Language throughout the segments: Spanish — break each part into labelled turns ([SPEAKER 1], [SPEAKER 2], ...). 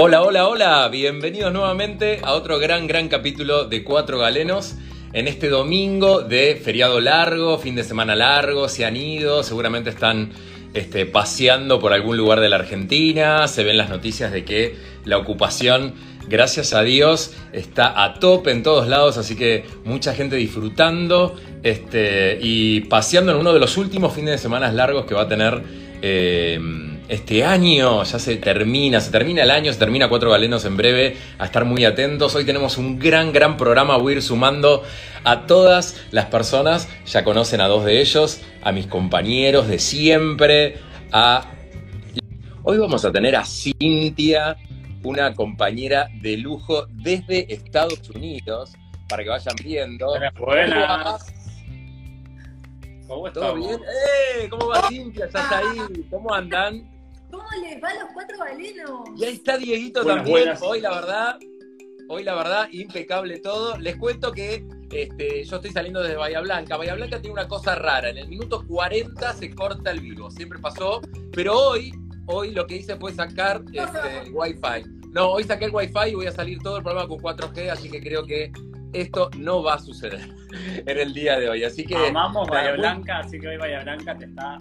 [SPEAKER 1] Hola, hola, hola, bienvenidos nuevamente a otro gran, gran capítulo de Cuatro Galenos. En este domingo de feriado largo, fin de semana largo, se han ido, seguramente están este, paseando por algún lugar de la Argentina, se ven las noticias de que la ocupación, gracias a Dios, está a tope en todos lados, así que mucha gente disfrutando este, y paseando en uno de los últimos fines de semana largos que va a tener eh, este año. Ya se termina, se termina el año, se termina Cuatro Galenos en breve, a estar muy atentos. Hoy tenemos un gran, gran programa, voy a ir sumando a todas las personas, ya conocen a dos de ellos, a mis compañeros de siempre, a... Hoy vamos a tener a Cintia, una compañera de lujo desde Estados Unidos, para que vayan viendo.
[SPEAKER 2] Buenas. ¿Cómo
[SPEAKER 1] ¿Todo bien? ¡Eh! ¿Cómo va Cintia? ¿Ya está ahí? ¿Cómo andan?
[SPEAKER 3] ¿Cómo les va a los cuatro galenos?
[SPEAKER 1] Y ahí está Dieguito
[SPEAKER 2] Buenas,
[SPEAKER 1] también.
[SPEAKER 2] buenas.
[SPEAKER 1] Hoy la verdad, hoy la verdad, impecable todo. Les cuento que este, yo estoy saliendo desde Bahía Blanca. Bahía Blanca tiene una cosa rara. En el minuto 40 se corta el vivo. Siempre pasó. Pero hoy, hoy lo que hice fue sacar este, el Wi-Fi. No, hoy saqué el Wi-Fi y voy a salir todo el programa con 4G, así que creo que esto no va a suceder en el día de hoy. Así que.
[SPEAKER 2] Amamos Bahía Blanca, así que hoy Bahía Blanca te está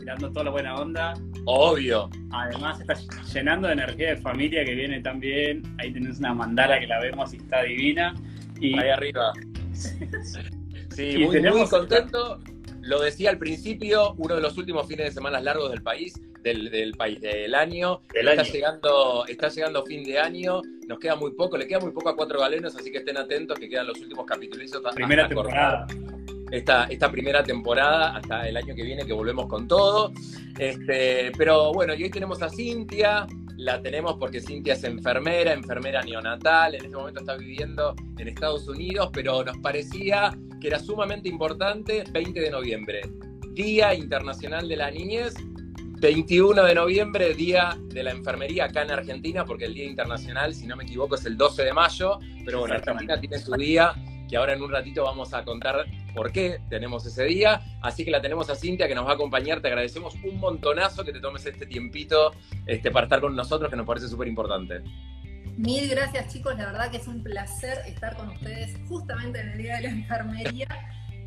[SPEAKER 2] tirando toda la buena onda.
[SPEAKER 1] Obvio.
[SPEAKER 2] Además, está llenando de energía de familia que viene también. Ahí tenés una mandala que la vemos y está divina. Y
[SPEAKER 1] Ahí arriba. Sí,
[SPEAKER 2] Y
[SPEAKER 1] muy, muy contento. Lo decía al principio, uno de los últimos fines de semana largos del país, del, del país, del año. Está,
[SPEAKER 2] año.
[SPEAKER 1] Llegando, está llegando fin de año, nos queda muy poco, le queda muy poco a Cuatro Galenos, así que estén atentos que quedan los últimos capítulos.
[SPEAKER 2] primera
[SPEAKER 1] cortar
[SPEAKER 2] temporada.
[SPEAKER 1] Esta, esta primera temporada hasta el año que viene que volvemos con todo. Este, pero bueno, y hoy tenemos a Cintia, la tenemos porque Cintia es enfermera, enfermera neonatal, en este momento está viviendo en Estados Unidos, pero nos parecía que era sumamente importante, 20 de noviembre, Día Internacional de la Niñez. 21 de noviembre, Día de la Enfermería acá en Argentina, porque el Día Internacional, si no me equivoco, es el 12 de mayo, pero bueno. Argentina tiene su día, que ahora en un ratito vamos a contar por qué tenemos ese día. Así que la tenemos a Cintia que nos va a acompañar. Te agradecemos un montonazo que te tomes este tiempito este, para estar con nosotros, que nos parece súper importante.
[SPEAKER 3] Mil gracias chicos, la verdad que es un placer estar con ustedes justamente en el Día de la Enfermería.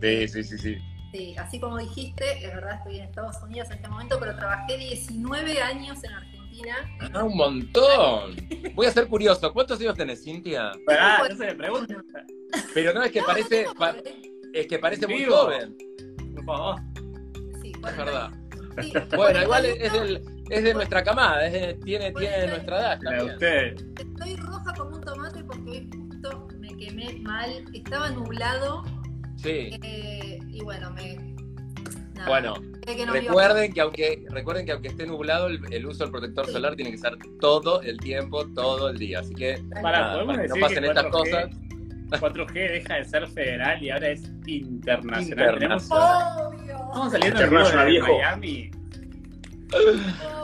[SPEAKER 1] Sí, sí, sí, sí.
[SPEAKER 3] Sí, así como dijiste, es verdad estoy en Estados Unidos en este momento, pero trabajé 19 años en Argentina.
[SPEAKER 1] Ah, un montón. Voy a ser curioso. ¿Cuántos años tenés, Cintia?
[SPEAKER 2] No se le pregunta.
[SPEAKER 1] Pero no, es que
[SPEAKER 3] No,
[SPEAKER 1] parece,
[SPEAKER 3] no,
[SPEAKER 1] pa-
[SPEAKER 3] no,
[SPEAKER 1] es que parece muy joven.
[SPEAKER 2] Por favor.
[SPEAKER 3] Sí,
[SPEAKER 1] Es
[SPEAKER 3] 40.
[SPEAKER 1] verdad.
[SPEAKER 3] Sí,
[SPEAKER 1] Bueno, igual es,
[SPEAKER 3] 41.
[SPEAKER 1] es del- es de nuestra camada, es de- tiene, tiene nuestra edad. bien.
[SPEAKER 2] ustedes.
[SPEAKER 3] Estoy roja como un tomate porque hoy justo me quemé mal. Estaba nublado
[SPEAKER 1] Sí.
[SPEAKER 3] eh, y bueno, me. Nada,
[SPEAKER 1] Bueno,
[SPEAKER 3] que no
[SPEAKER 1] Recuerden que aunque recuerden que aunque esté nublado, el, el uso del protector solar tiene que ser todo el tiempo, todo el día. Así que nada, para que no pasen
[SPEAKER 2] que
[SPEAKER 1] estas
[SPEAKER 2] 4G
[SPEAKER 1] cosas.
[SPEAKER 2] 4G deja de ser federal y ahora es internacional. Tenemos-
[SPEAKER 1] Internacional.
[SPEAKER 3] Obvio.
[SPEAKER 2] Estamos saliendo
[SPEAKER 4] Internacional,
[SPEAKER 2] de. Miami.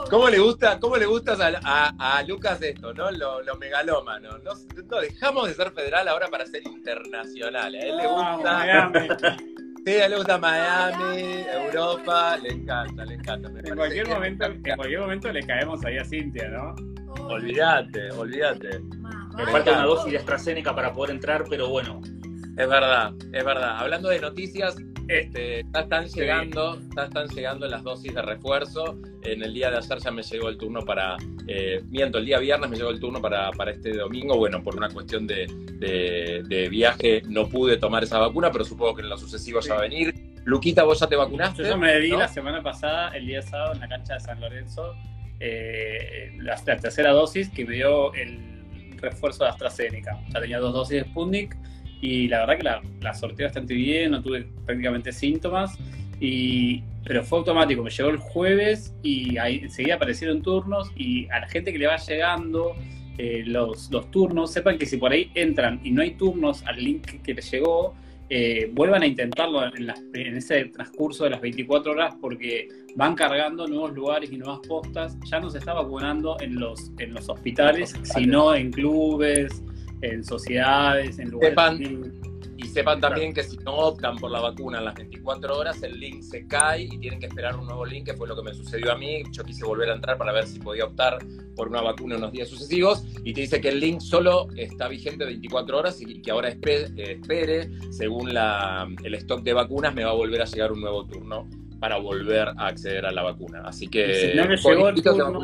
[SPEAKER 1] ¿Cómo le gusta, cómo le gusta a, a- a Lucas esto, no? Lo, lo megalómano. No, no dejamos de ser federal ahora para ser internacional. A él le gusta,
[SPEAKER 2] Miami.
[SPEAKER 1] Sí, a él le gusta Miami. Europa, le encanta, le encanta. Me
[SPEAKER 2] En cualquier, momento, en cualquier momento le caemos ahí a Cintia, ¿no?
[SPEAKER 1] Olvídate, olvídate.
[SPEAKER 4] Me falta una dosis de AstraZeneca para poder entrar, pero bueno.
[SPEAKER 1] Es verdad, es verdad. Hablando de noticias, este, ya están llegando, ya están llegando las dosis de refuerzo. En el día de ayer ya me llegó el turno para, eh, miento, el día viernes me llegó el turno para, para este domingo. Bueno, por una cuestión de, de- de viaje no pude tomar esa vacuna, pero supongo que en lo sucesivo ya va a venir. Luquita, ¿vos ya te vacunaste?
[SPEAKER 2] Yo ya me di
[SPEAKER 1] ¿No?
[SPEAKER 2] la semana pasada, el día sábado, en la cancha de San Lorenzo, eh, la, la tercera dosis que me dio el refuerzo de AstraZeneca. Ya tenía dos dosis de Sputnik y la verdad que la, la sorteé bastante bien, no tuve prácticamente síntomas. Y, pero fue automático, me llegó el jueves y ahí enseguida aparecieron turnos y a la gente que le va llegando eh, los, los turnos, sepan que si por ahí entran y no hay turnos al link que les llegó, eh, vuelvan a intentarlo en, las- en ese transcurso de las 24 horas porque van cargando nuevos lugares y nuevas postas. Ya no se está vacunando en los, en los hospitales,
[SPEAKER 1] Hospitales.
[SPEAKER 2] sino en clubes, en sociedades, en lugares.
[SPEAKER 1] Sepan- Y sepan también que si no optan por la vacuna en las 24 horas, el link se cae y tienen que esperar un nuevo link, que fue lo que me sucedió a mí. Yo quise volver a entrar para ver si podía optar por una vacuna en unos días sucesivos y te dice que el link solo está vigente 24 horas y que ahora espere, según el stock de vacunas, me va a volver a llegar un nuevo turno para volver a acceder a la vacuna. Así que...
[SPEAKER 2] Si no me llegó el turno,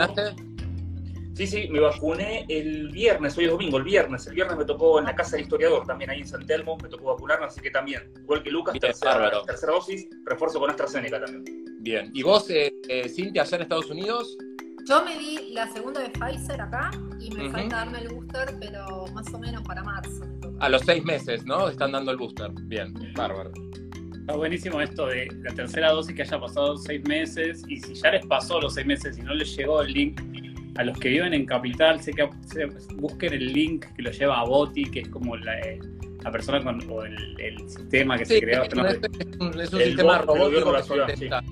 [SPEAKER 4] Sí, sí, me vacuné el viernes, hoy es domingo, el viernes. El viernes me tocó en la casa del historiador, también ahí en San Telmo, me tocó vacunarme, así que también, igual que Lucas, tercera, dosis, refuerzo con AstraZeneca también.
[SPEAKER 1] Bien, ¿y vos, eh, eh, Cintia, allá en Estados Unidos?
[SPEAKER 3] Yo me di la segunda de Pfizer acá y me falta darme el booster, pero más o menos para marzo.
[SPEAKER 1] A los seis meses, ¿no? Están dando el booster. Bien, bárbaro.
[SPEAKER 2] Está buenísimo esto de la tercera dosis que haya pasado seis meses y si ya les pasó los seis meses y no les llegó el link, a los que viven en Capital, sé que busquen el link que lo lleva a Boti, que es como la, eh, persona con, o el, sistema que se creó. Es,
[SPEAKER 1] un, es un sistema robótico
[SPEAKER 2] de la ciudad,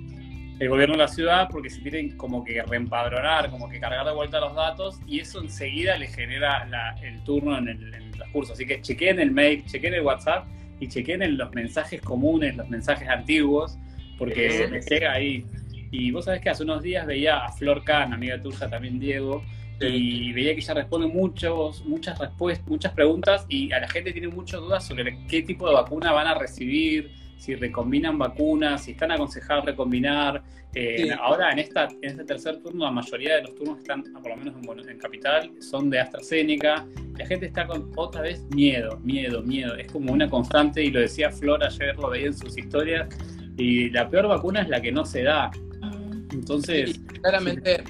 [SPEAKER 2] El gobierno de la ciudad, porque se tienen como que reempadronar, como que cargar de vuelta los datos, y eso enseguida le genera el turno en el, en el transcurso. Así que chequeen el mail, chequeen el WhatsApp y chequen en los mensajes comunes, los mensajes antiguos, porque les llega ahí y vos sabés que hace unos días veía a Flor Kahn, amiga tuya también Diego, y veía que ella responde muchos, muchas respuestas, muchas preguntas y a la gente tiene muchas dudas sobre qué tipo de vacuna van a recibir, si recombinan vacunas, si están aconsejados recombinar. Eh, ahora en, esta, en este tercer turno, la mayoría de los turnos que están, por lo menos en, en, Capital, son de AstraZeneca. La gente está con otra vez miedo, miedo, miedo. Es como una constante y lo decía Flor ayer, lo veía en sus historias. Y la peor vacuna es la que no se da. Entonces.
[SPEAKER 1] claramente,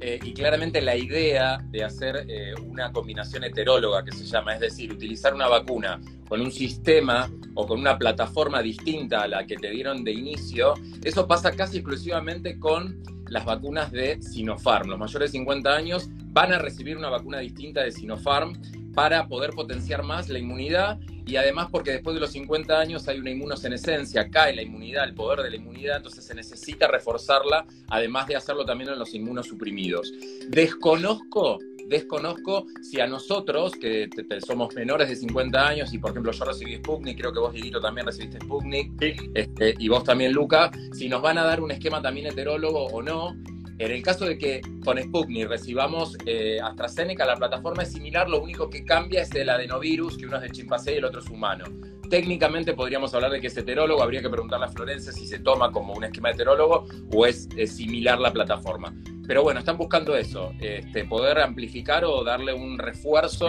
[SPEAKER 1] eh, y claramente la idea de hacer eh, una combinación heteróloga que se llama, es decir, utilizar una vacuna con un sistema o con una plataforma distinta a la que te dieron de inicio, eso pasa casi exclusivamente con las vacunas de Sinopharm. Los mayores de 50 años van a recibir una vacuna distinta de Sinopharm para poder potenciar más la inmunidad y además porque después de los 50 años hay una inmunosenescencia, cae la inmunidad, el poder de la inmunidad, entonces se necesita reforzarla, además de hacerlo también en los inmunosuprimidos. Desconozco, desconozco si a nosotros, que somos menores de 50 años, y por ejemplo yo recibí Sputnik, creo que vos, Dieguito, también recibiste Sputnik, este, y vos también, Luca, si nos van a dar un esquema también heterólogo o no, en el caso de que con Sputnik recibamos eh, AstraZeneca, la plataforma es similar, lo único que cambia es el adenovirus, que uno es de chimpancé y el otro es humano. Técnicamente podríamos hablar de que es heterólogo, habría que preguntarle a Florencia si se toma como un esquema heterólogo o es, similar la plataforma. Pero bueno, están buscando eso, este, poder amplificar o darle un refuerzo.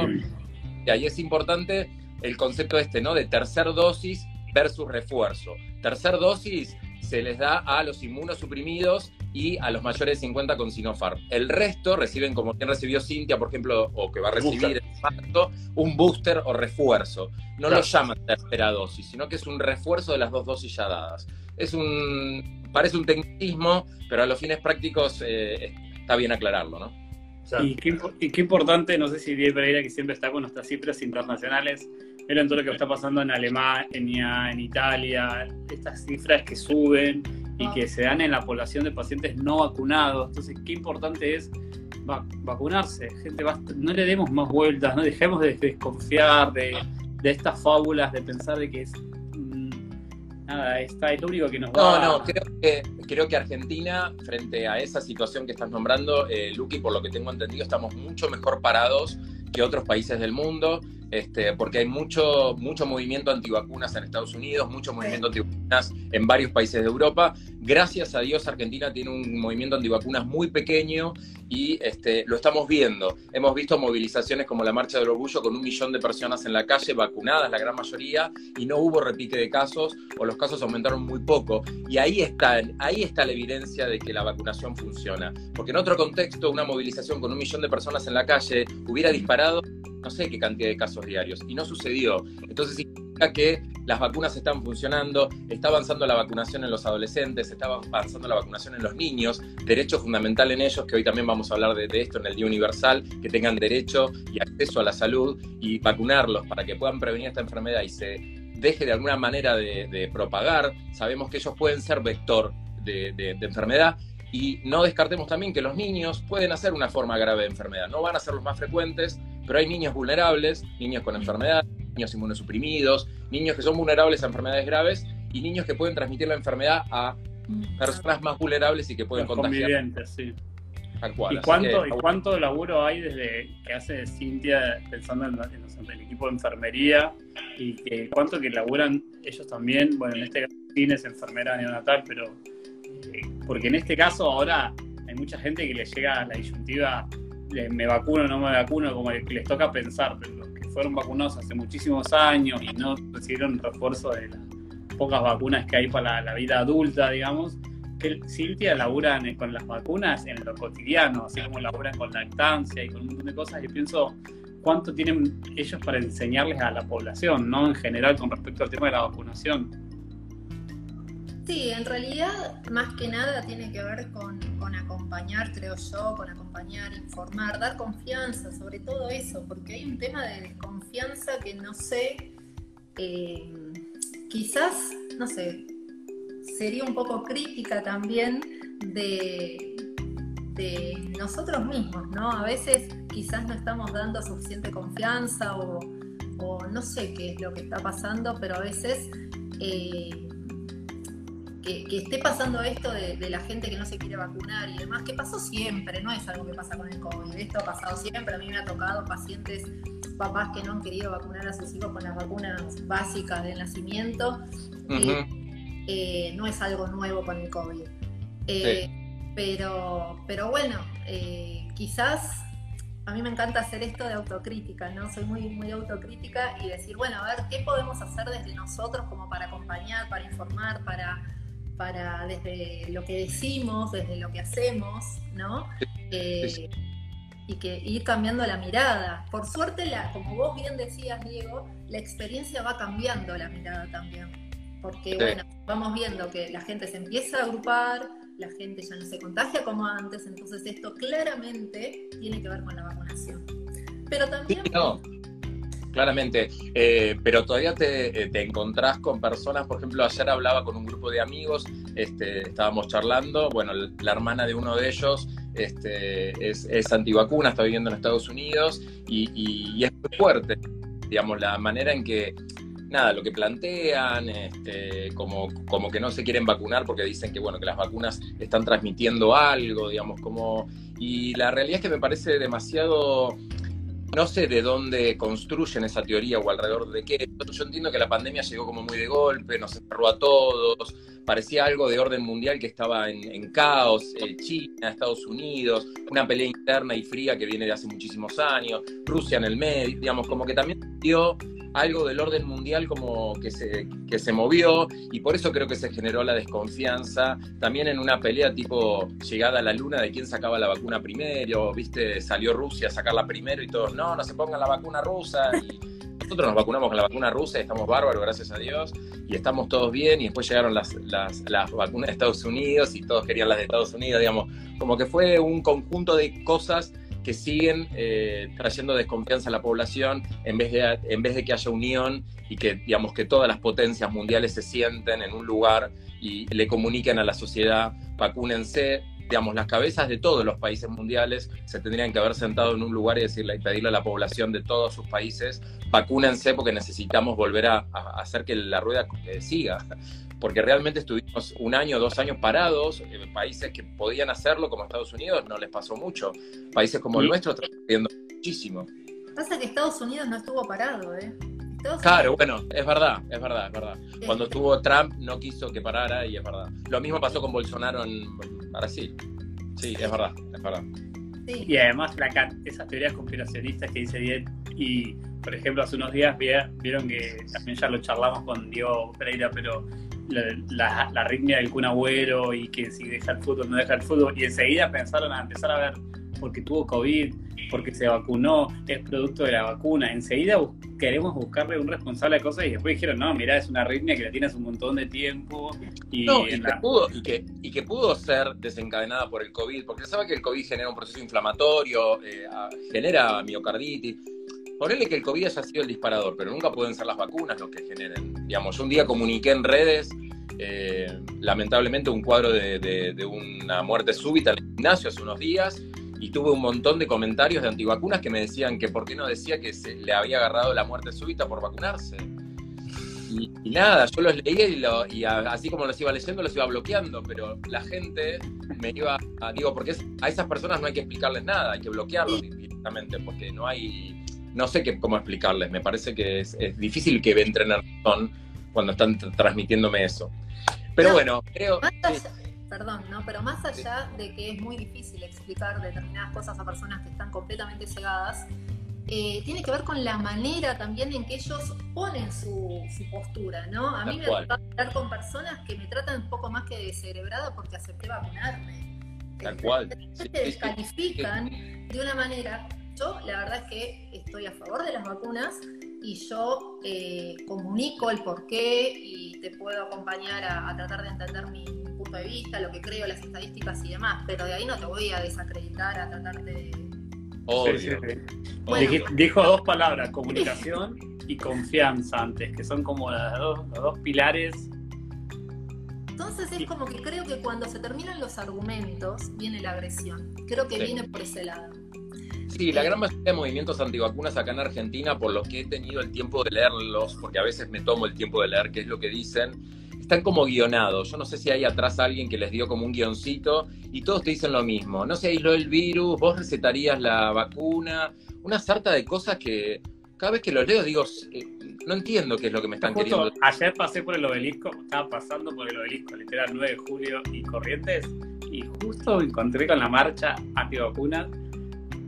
[SPEAKER 1] Y ahí es importante el concepto este, ¿no? De tercer dosis versus refuerzo. Tercer dosis se les da a los inmunosuprimidos y a los mayores de 50 con Sinopharm. El resto reciben, como quien recibió Cintia, por ejemplo, o que va a recibir un booster o refuerzo. No lo llaman tercera dosis, sino que es un refuerzo de las dos dosis ya dadas. Es un, parece un tecnicismo, pero a los fines prácticos eh, está bien aclararlo, ¿no?
[SPEAKER 2] Y qué, qué, importante, no sé si Diego Pereira, que siempre está con nuestras cifras internacionales, miren todo lo que está pasando en Alemania, en Italia, estas cifras que suben y que se dan en la población de pacientes no vacunados. Entonces, qué importante es vacunarse. Gente, no le demos más vueltas, no dejemos de desconfiar de, estas fábulas, de pensar de que es mm, nada, está, es lo único que nos
[SPEAKER 1] va No, no, creo que, creo que Argentina, frente a esa situación que estás nombrando, eh, Luqui, por lo que tengo entendido, estamos mucho mejor parados que otros países del mundo. Este, porque hay mucho, mucho movimiento antivacunas en Estados Unidos, mucho movimiento antivacunas en varios países de Europa. Gracias a Dios, Argentina tiene un movimiento antivacunas muy pequeño y este, lo estamos viendo. Hemos visto movilizaciones como la Marcha del Orgullo con un millón de personas en la calle vacunadas, la gran mayoría, y no hubo repique de casos o los casos aumentaron muy poco. Y ahí está, ahí está la evidencia de que la vacunación funciona. Porque en otro contexto, una movilización con un millón de personas en la calle hubiera disparado no sé qué cantidad de casos diarios, y no sucedió. Entonces que las vacunas están funcionando, está avanzando la vacunación en los adolescentes, está avanzando la vacunación en los niños, derecho fundamental en ellos, que hoy también vamos a hablar de, esto en el Día Universal, que tengan derecho y acceso a la salud y vacunarlos para que puedan prevenir esta enfermedad y se deje de alguna manera de, propagar. Sabemos que ellos pueden ser vector de, de enfermedad y no descartemos también que los niños pueden hacer una forma grave de enfermedad. No van a ser los más frecuentes, pero hay niños vulnerables, niños con enfermedad, niños inmunosuprimidos, niños que son vulnerables a enfermedades graves y niños que pueden transmitir la enfermedad a mm. personas más vulnerables y que pueden Los contagiar.
[SPEAKER 2] Sí. ¿Y, cuánto, ¿Y cuánto laburo hay desde que hace Cintia pensando en, el equipo de enfermería y que cuánto que laburan ellos también, bueno, en este caso es enfermera neonatal, pero eh, porque en este caso ahora hay mucha gente que le llega la disyuntiva me vacuno o no me vacuno, como que les toca pensar, pero que fueron vacunados hace muchísimos años y no recibieron refuerzo de las pocas vacunas que hay para la vida adulta, digamos, que Cintia laburan con las vacunas en lo cotidiano, así como laburan con lactancia y con un montón de cosas, y pienso cuánto tienen ellos para enseñarles a la población, ¿no? En general con respecto al tema de la vacunación.
[SPEAKER 3] Sí, en realidad más que nada tiene que ver con, acompañar, creo yo, con acompañar, informar, dar confianza, sobre todo eso, porque hay un tema de desconfianza que no sé, eh, quizás, no sé, sería un poco crítica también de, de nosotros mismos, ¿no? A veces quizás no estamos dando suficiente confianza o, no sé qué es lo que está pasando, pero a veces eh, que, esté pasando esto de, de, la gente que no se quiere vacunar y demás, que pasó siempre, no es algo que pasa con el COVID, esto ha pasado siempre, a mí me ha tocado pacientes, papás que no han querido vacunar a sus hijos con las vacunas básicas del nacimiento. Eh, no es algo nuevo con el COVID. Eh, pero, pero bueno, eh, quizás a mí me encanta hacer esto de autocrítica, ¿no? Soy muy, muy autocrítica y decir, bueno, a ver, ¿qué podemos hacer desde nosotros como para acompañar, para informar, para, para desde lo que decimos, desde lo que hacemos, ¿no? y que ir cambiando la mirada. Por suerte, la, como vos bien decías, Diego, la experiencia va cambiando la mirada también porque bueno, vamos viendo que la gente se empieza a agrupar, la gente ya no se contagia como antes, entonces esto claramente tiene que ver con la vacunación. Pero también... no,
[SPEAKER 1] claramente, eh, pero todavía te, eh, te, encontrás con personas, por ejemplo, ayer hablaba con un grupo de amigos, este, estábamos charlando, bueno, la hermana de uno de ellos este, es, es antivacuna, está viviendo en Estados Unidos y, y es muy fuerte, digamos, la manera en que nada, lo que plantean, este, como, como que no se quieren vacunar porque dicen que, bueno, que las vacunas están transmitiendo algo, digamos, como... Y la realidad es que me parece demasiado... No sé de dónde construyen esa teoría o alrededor de qué. Yo entiendo que la pandemia llegó como muy de golpe, nos cerró a todos, parecía algo de orden mundial que estaba en, caos, eh, China, Estados Unidos, una pelea interna y fría que viene de hace muchísimos años, Rusia en el medio, digamos, como que también dio algo del orden mundial como que se, que se movió y por eso creo que se generó la desconfianza. También en una pelea tipo llegada a la luna de quién sacaba la vacuna primero, viste, salió Rusia a sacarla primero y todos, no, no se pongan la vacuna rusa. Y nosotros nos vacunamos con la vacuna rusa y estamos bárbaros, gracias a Dios, y estamos todos bien y después llegaron las, las, vacunas de Estados Unidos y todos querían las de Estados Unidos, digamos, como que fue un conjunto de cosas que siguen eh, trayendo desconfianza a la población en vez, de, en vez de que haya unión y que, digamos, que todas las potencias mundiales se sienten en un lugar y le comuniquen a la sociedad, vacúnense. Digamos, las cabezas de todos los países mundiales se tendrían que haber sentado en un lugar y decirle y pedirle a la población de todos sus países, vacúnense porque necesitamos volver a, hacer que la rueda eh, siga porque realmente estuvimos un año, dos años parados, eh, países que podían hacerlo, como Estados Unidos, no les pasó mucho. Países como el nuestro están perdiendo muchísimo.
[SPEAKER 3] Pasa que Estados Unidos no estuvo parado, ¿eh?
[SPEAKER 1] claro, bueno, es verdad, es verdad, es verdad. Cuando estuvo Trump no quiso que parara y es verdad. Lo mismo pasó con Bolsonaro en Brasil. Sí, es verdad, es verdad.
[SPEAKER 2] Y además esas teorías conspiracionistas que dice Diet y por ejemplo hace unos días vieron que también ya lo charlamos con Diego Pereira, pero la, la, arritmia del Kun Agüero y que si deja el fútbol, no deja el fútbol. Y enseguida pensaron a empezar a ver porque tuvo COVID, porque se vacunó, es producto de la vacuna. Enseguida queremos buscarle un responsable de cosas y después dijeron, no, mira, es una arritmia que la tienes un montón de tiempo.
[SPEAKER 1] Y, que pudo, y, que, y que pudo ser desencadenada por el COVID, porque se sabe que el COVID genera un proceso inflamatorio, eh, genera miocarditis Ponele que el COVID haya sido el disparador, pero nunca pueden ser las vacunas lo que generen. Digamos, un día comuniqué en redes, eh, lamentablemente, un cuadro de, una muerte súbita en el gimnasio hace unos días, y tuve un montón de comentarios de antivacunas que me decían que por qué no decía que se le había agarrado la muerte súbita por vacunarse. Y, nada, yo los leía y, así como los iba leyendo, los iba bloqueando, pero la gente me iba a, digo, porque a esas personas no hay que explicarles nada, hay que bloquearlos directamente, porque no hay, no sé qué, cómo explicarles, me parece que es, difícil que entren en razón cuando están transmitiéndome eso. Pero bueno, creo...
[SPEAKER 3] perdón, ¿no? Pero más allá de que es muy difícil explicar determinadas cosas a personas que están completamente cegadas, eh, tiene que ver con la manera también en que ellos ponen su, postura, ¿no? A mí me gusta hablar con personas que me tratan un poco más que descerebrada porque acepté vacunarme.
[SPEAKER 1] Tal cual.
[SPEAKER 3] Se descalifican de una manera. Yo, la verdad es que estoy a favor de las vacunas y yo eh, comunico el porqué y te puedo acompañar a, tratar de entender mi, punto de vista, lo que creo, las estadísticas y demás, pero de ahí no te voy a desacreditar, a tratar de
[SPEAKER 2] dijo dos palabras, comunicación y confianza antes, que son como dos, los dos pilares.
[SPEAKER 3] Entonces es como que creo que cuando se terminan los argumentos viene la agresión. Creo que viene por ese lado.
[SPEAKER 1] Sí, la gran mayoría de movimientos antivacunas acá en Argentina, por lo que he tenido el tiempo de leerlos, porque a veces me tomo el tiempo de leer qué es lo que dicen, están como guionados. Yo no sé si hay atrás alguien que les dio como un guioncito y todos te dicen lo mismo. No se aisló el virus, vos recetarías la vacuna, una sarta de cosas que cada vez que los leo digo, eh, no entiendo qué es lo que me están queriendo.
[SPEAKER 2] Ayer pasé por el obelisco, estaba pasando por el obelisco, literal 9 de julio y Corrientes, y justo encontré con la marcha antivacunas.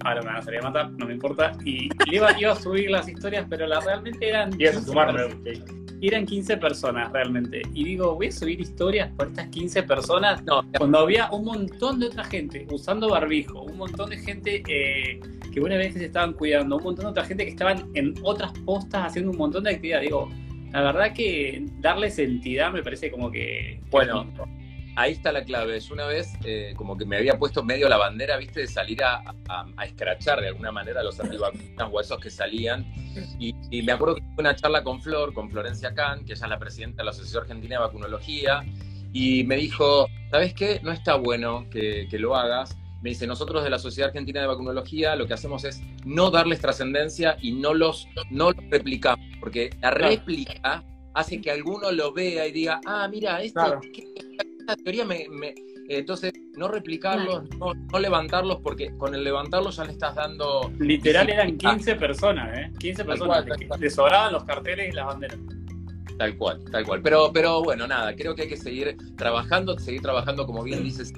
[SPEAKER 2] Ahora me van a salir a matar, no me importa. Y iba, a subir las historias, pero la, realmente eran.
[SPEAKER 4] A sumarme
[SPEAKER 2] eran 15 personas realmente. Y digo, voy a subir historias por estas 15 personas. No, cuando había un montón de otra gente usando barbijo, un montón de gente eh, que buena vez se estaban cuidando, un montón de otra gente que estaban en otras postas haciendo un montón de actividad. Digo, la verdad que darles entidad me parece como que.
[SPEAKER 1] Bueno ahí está la clave. Es una vez eh, como que me había puesto medio la bandera, viste, de salir a, a, escrachar de alguna manera a los antivacunas o esos que salían. Y, me acuerdo que tuve una charla con Flor, con Florencia Kahn, que ella es la presidenta de la Asociación Argentina de Vacunología, y me dijo, ¿sabes qué? No está bueno que, que lo hagas. Me dice, nosotros de la Sociedad Argentina de Vacunología lo que hacemos es no darles trascendencia y no los, no los replicamos, porque la réplica hace que alguno lo vea y diga, ah, mira, esto, esta teoría me, entonces no replicarlos, no, levantarlos, porque con el levantarlos ya le estás dando.
[SPEAKER 2] Literal eran 15 personas, ¿eh? 15 personas. Le sobraban los carteles y las banderas.
[SPEAKER 1] Tal cual, tal cual. Pero, pero bueno, nada, creo que hay que seguir trabajando, seguir trabajando, como bien dices,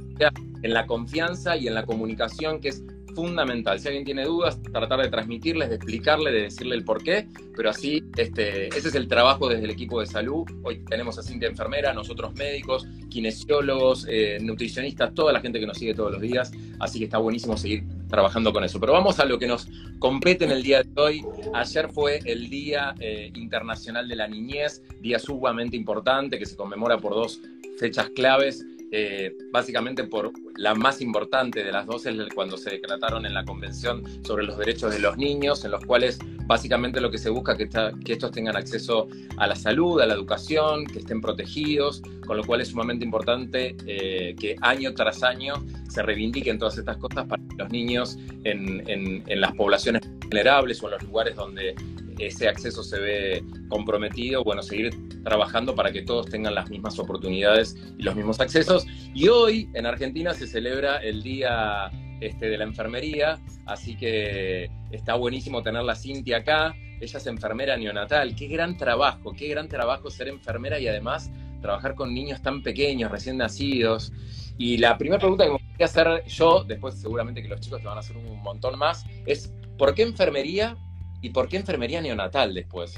[SPEAKER 1] en la confianza y en la comunicación, que es fundamental. Si alguien tiene dudas, tratar de transmitirles, de explicarle, de decirle el por qué, pero así, este, ese es el trabajo desde el equipo de salud. Hoy tenemos a Cintia Enfermera, nosotros médicos, kinesiólogos, eh, nutricionistas, toda la gente que nos sigue todos los días, así que está buenísimo seguir trabajando con eso. Pero vamos a lo que nos compete en el día de hoy. Ayer fue el Día eh, Internacional de la Niñez, día sumamente importante que se conmemora por dos fechas claves. Eh, básicamente por la más importante de las dos es cuando se decretaron en la Convención sobre los Derechos de los Niños, en los cuales básicamente lo que se busca es que, estos tengan acceso a la salud, a la educación, que estén protegidos, con lo cual es sumamente importante eh, que año tras año se reivindiquen todas estas cosas para que los niños en las poblaciones vulnerables o en los lugares donde ese acceso se ve comprometido, bueno, seguir trabajando para que todos tengan las mismas oportunidades y los mismos accesos. Y hoy en Argentina se celebra el Día este, de la Enfermería, así que está buenísimo tener la Cintia acá. Ella es enfermera neonatal. Qué gran trabajo, qué gran trabajo ser enfermera y además trabajar con niños tan pequeños, recién nacidos. Y la primera pregunta que me gustaría hacer yo, después seguramente que los chicos te van a hacer un montón más, es ¿por qué enfermería ¿Y por qué enfermería neonatal después?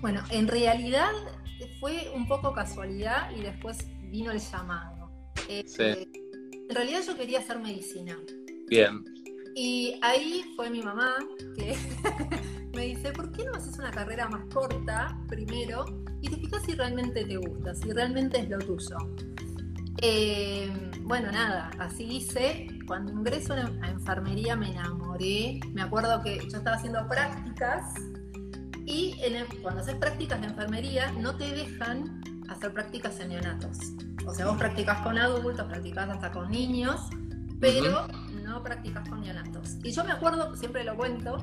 [SPEAKER 3] Bueno, en realidad fue un poco casualidad y después vino el llamado. Eh, en realidad yo quería hacer medicina.
[SPEAKER 1] Bien.
[SPEAKER 3] Y ahí fue mi mamá que me dice, ¿por qué no haces una carrera más corta primero y te fijas si realmente te gusta, si realmente es lo tuyo? Eh, bueno, nada, así hice. Cuando ingreso a enfermería me enamoré. Me acuerdo que yo estaba haciendo prácticas y cuando haces prácticas de enfermería no te dejan hacer prácticas en neonatos. O sea, vos practicas con adultos, practicas hasta con niños, pero no practicas con neonatos. Y yo me acuerdo, siempre lo cuento,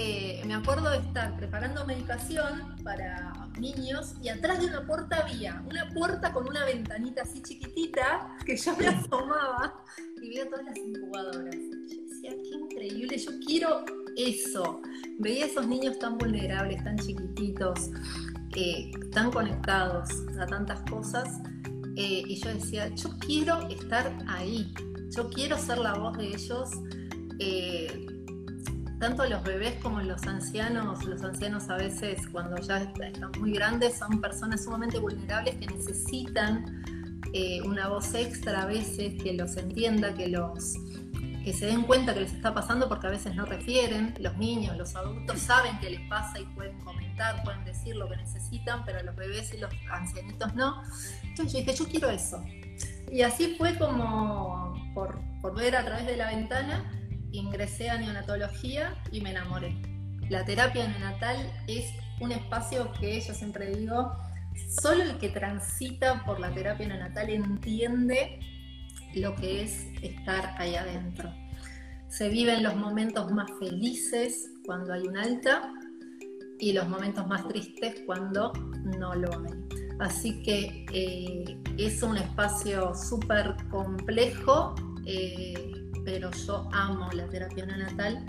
[SPEAKER 3] eh, me acuerdo de estar preparando medicación para niños y atrás de una puerta había una puerta con una ventanita así chiquitita que yo me asomaba y veía todas las incubadoras. Yo decía, qué increíble, yo quiero eso. Veía esos niños tan vulnerables, tan chiquititos, eh, tan conectados a tantas cosas eh, y yo decía, yo quiero estar ahí, yo quiero ser la voz de ellos tanto los bebés como los ancianos, los ancianos a veces cuando ya están muy grandes son personas sumamente vulnerables que necesitan eh, una voz extra a veces que los entienda, que los que se den cuenta que les está pasando porque a veces no refieren, los niños, los adultos saben qué les pasa y pueden comentar, pueden decir lo que necesitan, pero los bebés y los ancianitos no. Entonces yo dije, yo quiero eso. Y así fue como por, por ver a través de la ventana ingresé a neonatología y me enamoré. La terapia neonatal es un espacio que yo siempre digo, solo el que transita por la terapia neonatal entiende lo que es estar ahí adentro. Se viven los momentos más felices cuando hay un alta y los momentos más tristes cuando no lo hay. Así que eh, es un espacio súper complejo. Eh, pero yo amo la terapia neonatal.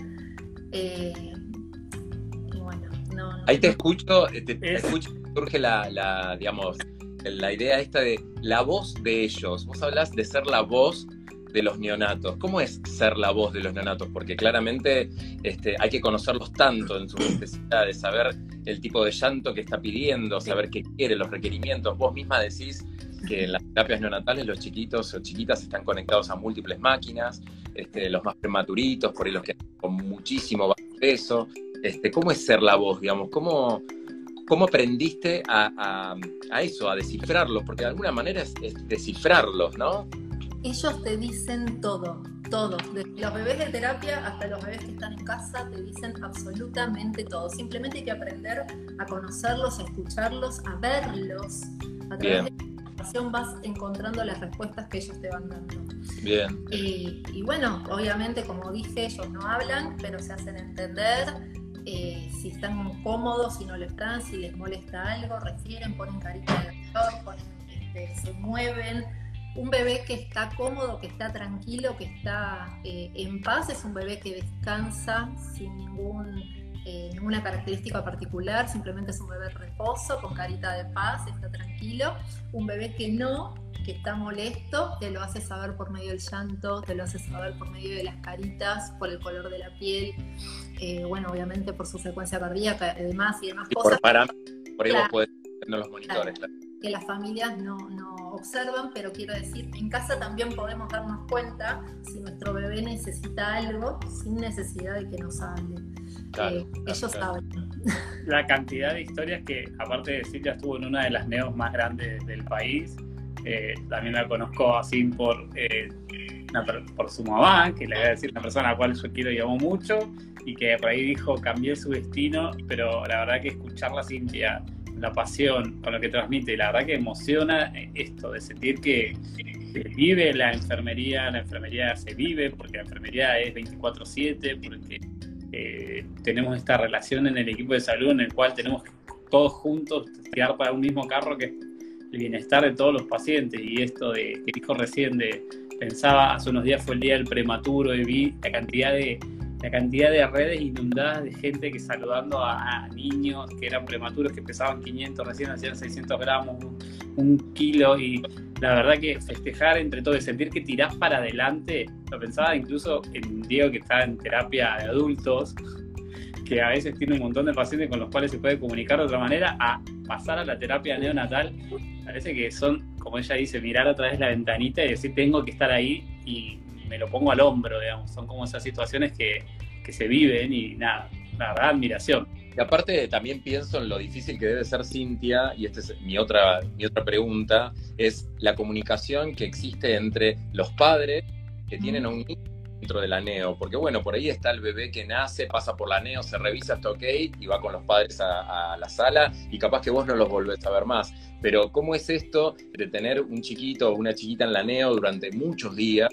[SPEAKER 3] Eh, y bueno, no,
[SPEAKER 1] Ahí te escucho, eh, te, escucho, surge la, digamos, la idea esta de la voz de ellos. Vos hablas de ser la voz de los neonatos. ¿Cómo es ser la voz de los neonatos? Porque claramente este, hay que conocerlos tanto en su necesidad de saber el tipo de llanto que está pidiendo, saber qué quiere, los requerimientos. Vos misma decís que en las terapias neonatales los chiquitos o chiquitas están conectados a múltiples máquinas, este, los más prematuritos, por ahí los que con muchísimo peso. Este, ¿Cómo es ser la voz, digamos? ¿Cómo, cómo aprendiste a, eso, a descifrarlos? Porque de alguna manera es, descifrarlos, ¿no?
[SPEAKER 3] Ellos te dicen todo, todo. Desde los bebés de terapia hasta los bebés que están en casa te dicen absolutamente todo. Simplemente hay que aprender a conocerlos, a escucharlos, a verlos. A través de vas encontrando las respuestas que ellos te van dando.
[SPEAKER 1] Bien.
[SPEAKER 3] Y, bueno, obviamente, como dije, ellos no hablan, pero se hacen entender. Eh, si están cómodos, si no lo están, si les molesta algo, refieren, ponen carita de dolor, este, se mueven. Un bebé que está cómodo, que está tranquilo, que está eh, en paz, es un bebé que descansa sin ningún eh, ninguna característica particular, simplemente es un bebé reposo, con carita de paz, está tranquilo. Un bebé que no, que está molesto, te lo hace saber por medio del llanto, te lo hace saber por medio de las caritas, por el color de la piel, eh, bueno, obviamente por su frecuencia cardíaca, además y demás cosas.
[SPEAKER 1] Por, por ahí vos podés tener los monitores.
[SPEAKER 3] Que las familias no, no observan, pero quiero decir, en casa también podemos darnos cuenta si nuestro bebé necesita algo sin necesidad de que nos hable. Ellos saben.
[SPEAKER 2] La cantidad de historias que, aparte de Silvia, estuvo en una de las neos más grandes del país. Eh, también la conozco así por, eh, por su mamá, que le voy a decir una persona a la cual yo quiero y amo mucho, y que por ahí dijo cambié su destino, pero la verdad que escucharla Cintia, la pasión con lo que transmite, la verdad que emociona esto de sentir que se vive la enfermería, la enfermería se vive, porque la enfermería es 24/7, porque eh, tenemos esta relación en el equipo de salud en el cual tenemos que todos juntos tirar para un mismo carro que es el bienestar de todos los pacientes. Y esto de que dijo recién de pensaba hace unos días fue el día del prematuro y vi la cantidad de la cantidad de redes inundadas de gente que saludando a, niños que eran prematuros, que pesaban 500, recién hacían 600 gramos, un, kilo, y la verdad que festejar entre todos y sentir que tirás para adelante, lo pensaba incluso en Diego que está en terapia de adultos, que a veces tiene un montón de pacientes con los cuales se puede comunicar de otra manera, a pasar a la terapia neonatal, parece que son, como ella dice, mirar a través de la ventanita y decir, tengo que estar ahí y me lo pongo al hombro, digamos. Son como esas situaciones que, se viven y nada, la verdad, admiración.
[SPEAKER 1] Y aparte también pienso en lo difícil que debe ser Cintia, y esta es mi otra, mi otra pregunta, es la comunicación que existe entre los padres que tienen a un niño dentro de la neo, porque bueno, por ahí está el bebé que nace, pasa por la neo, se revisa, está ok, y va con los padres a, a, la sala, y capaz que vos no los volvés a ver más. Pero ¿cómo es esto de tener un chiquito o una chiquita en la neo durante muchos días?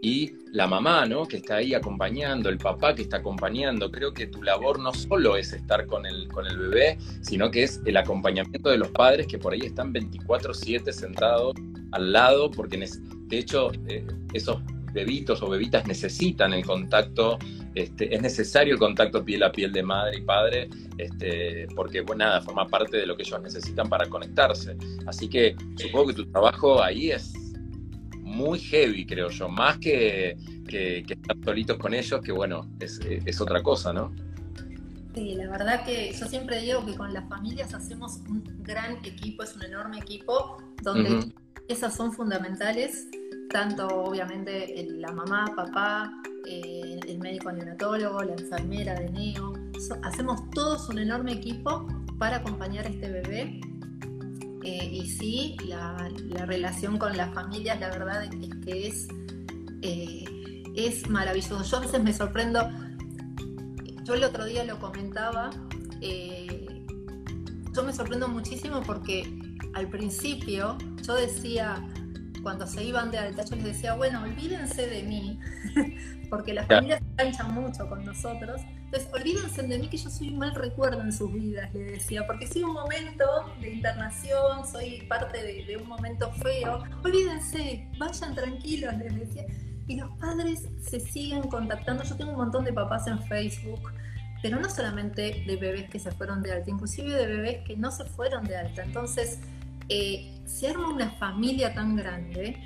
[SPEAKER 1] Y la mamá, ¿no? Que está ahí acompañando, el papá que está acompañando. Creo que tu labor no solo es estar con el, con el bebé, sino que es el acompañamiento de los padres que por ahí están 24/7 sentados al lado, porque de hecho eh, esos bebitos o bebitas necesitan el contacto, este, es necesario el contacto piel a piel de madre y padre, este, porque bueno, nada, forma parte de lo que ellos necesitan para conectarse. Así que supongo que tu trabajo ahí es muy heavy, creo yo, más que, que, estar solitos con ellos, que bueno, es, es, otra cosa, ¿no?
[SPEAKER 3] Sí, la verdad que yo siempre digo que con las familias hacemos un gran equipo, es un enorme equipo, donde esas son fundamentales, tanto obviamente la mamá, papá, eh, el médico neonatólogo, la enfermera de neo, hacemos todos un enorme equipo para acompañar a este bebé eh, y sí, la, relación con las familias, la verdad es que es, eh, es maravilloso. Yo a veces me sorprendo, yo el otro día lo comentaba, eh, yo me sorprendo muchísimo porque al principio yo decía, cuando se iban de alta, yo les decía, bueno, olvídense de mí, porque las familias se enganchan mucho con nosotros. Entonces, olvídense de mí que yo soy un mal recuerdo en sus vidas, le decía, porque soy un momento de internación, soy parte de, un momento feo. Olvídense, vayan tranquilos, les decía. Y los padres se siguen contactando. Yo tengo un montón de papás en Facebook, pero no solamente de bebés que se fueron de alta, inclusive de bebés que no se fueron de alta. Entonces, eh, se arma una familia tan grande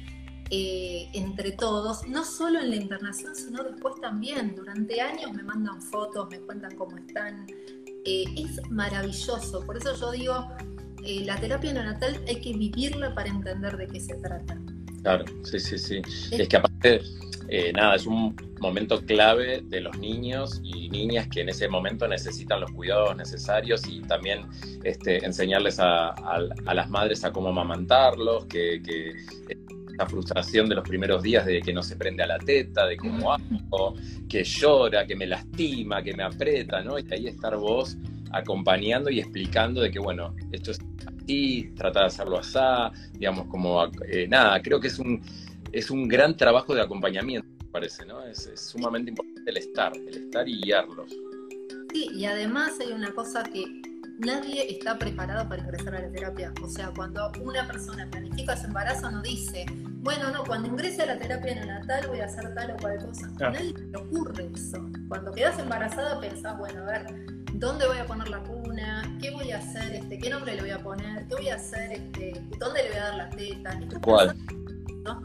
[SPEAKER 3] eh, entre todos, no solo en la internación, sino después también. Durante años me mandan fotos, me cuentan cómo están. Eh, es maravilloso. Por eso yo digo, eh, la terapia neonatal hay que vivirla para entender de qué se trata.
[SPEAKER 1] Claro, sí, sí, sí. Es, que aparte, nada, es un momento clave de los niños y niñas que en ese momento necesitan los cuidados necesarios y también este, enseñarles a, las madres a cómo amamantarlos, que, que la frustración de los primeros días de que no se prende a la teta, de cómo hago, que llora, que me lastima, que me aprieta, ¿no? Y ahí estar vos acompañando y explicando de que, bueno, esto es así, trata de hacerlo así, digamos, como, eh, nada, creo que es un, es un gran trabajo de acompañamiento, me parece, ¿no? Es, es sumamente importante el estar, el estar y guiarlos.
[SPEAKER 3] Sí, y además hay una cosa que nadie está preparado para ingresar a la terapia. O sea, cuando una persona planifica su embarazo no dice, bueno, no, cuando ingrese a la terapia neonatal voy a hacer tal o cual cosa. A nadie le ocurre eso. Cuando quedas embarazada pensás, bueno, a ver, ¿dónde voy a poner la cuna? ¿Qué voy a hacer? Este, ¿Qué nombre le voy a poner? ¿Qué voy a hacer? Este, ¿Dónde le voy a dar la teta?
[SPEAKER 1] ¿Cuál?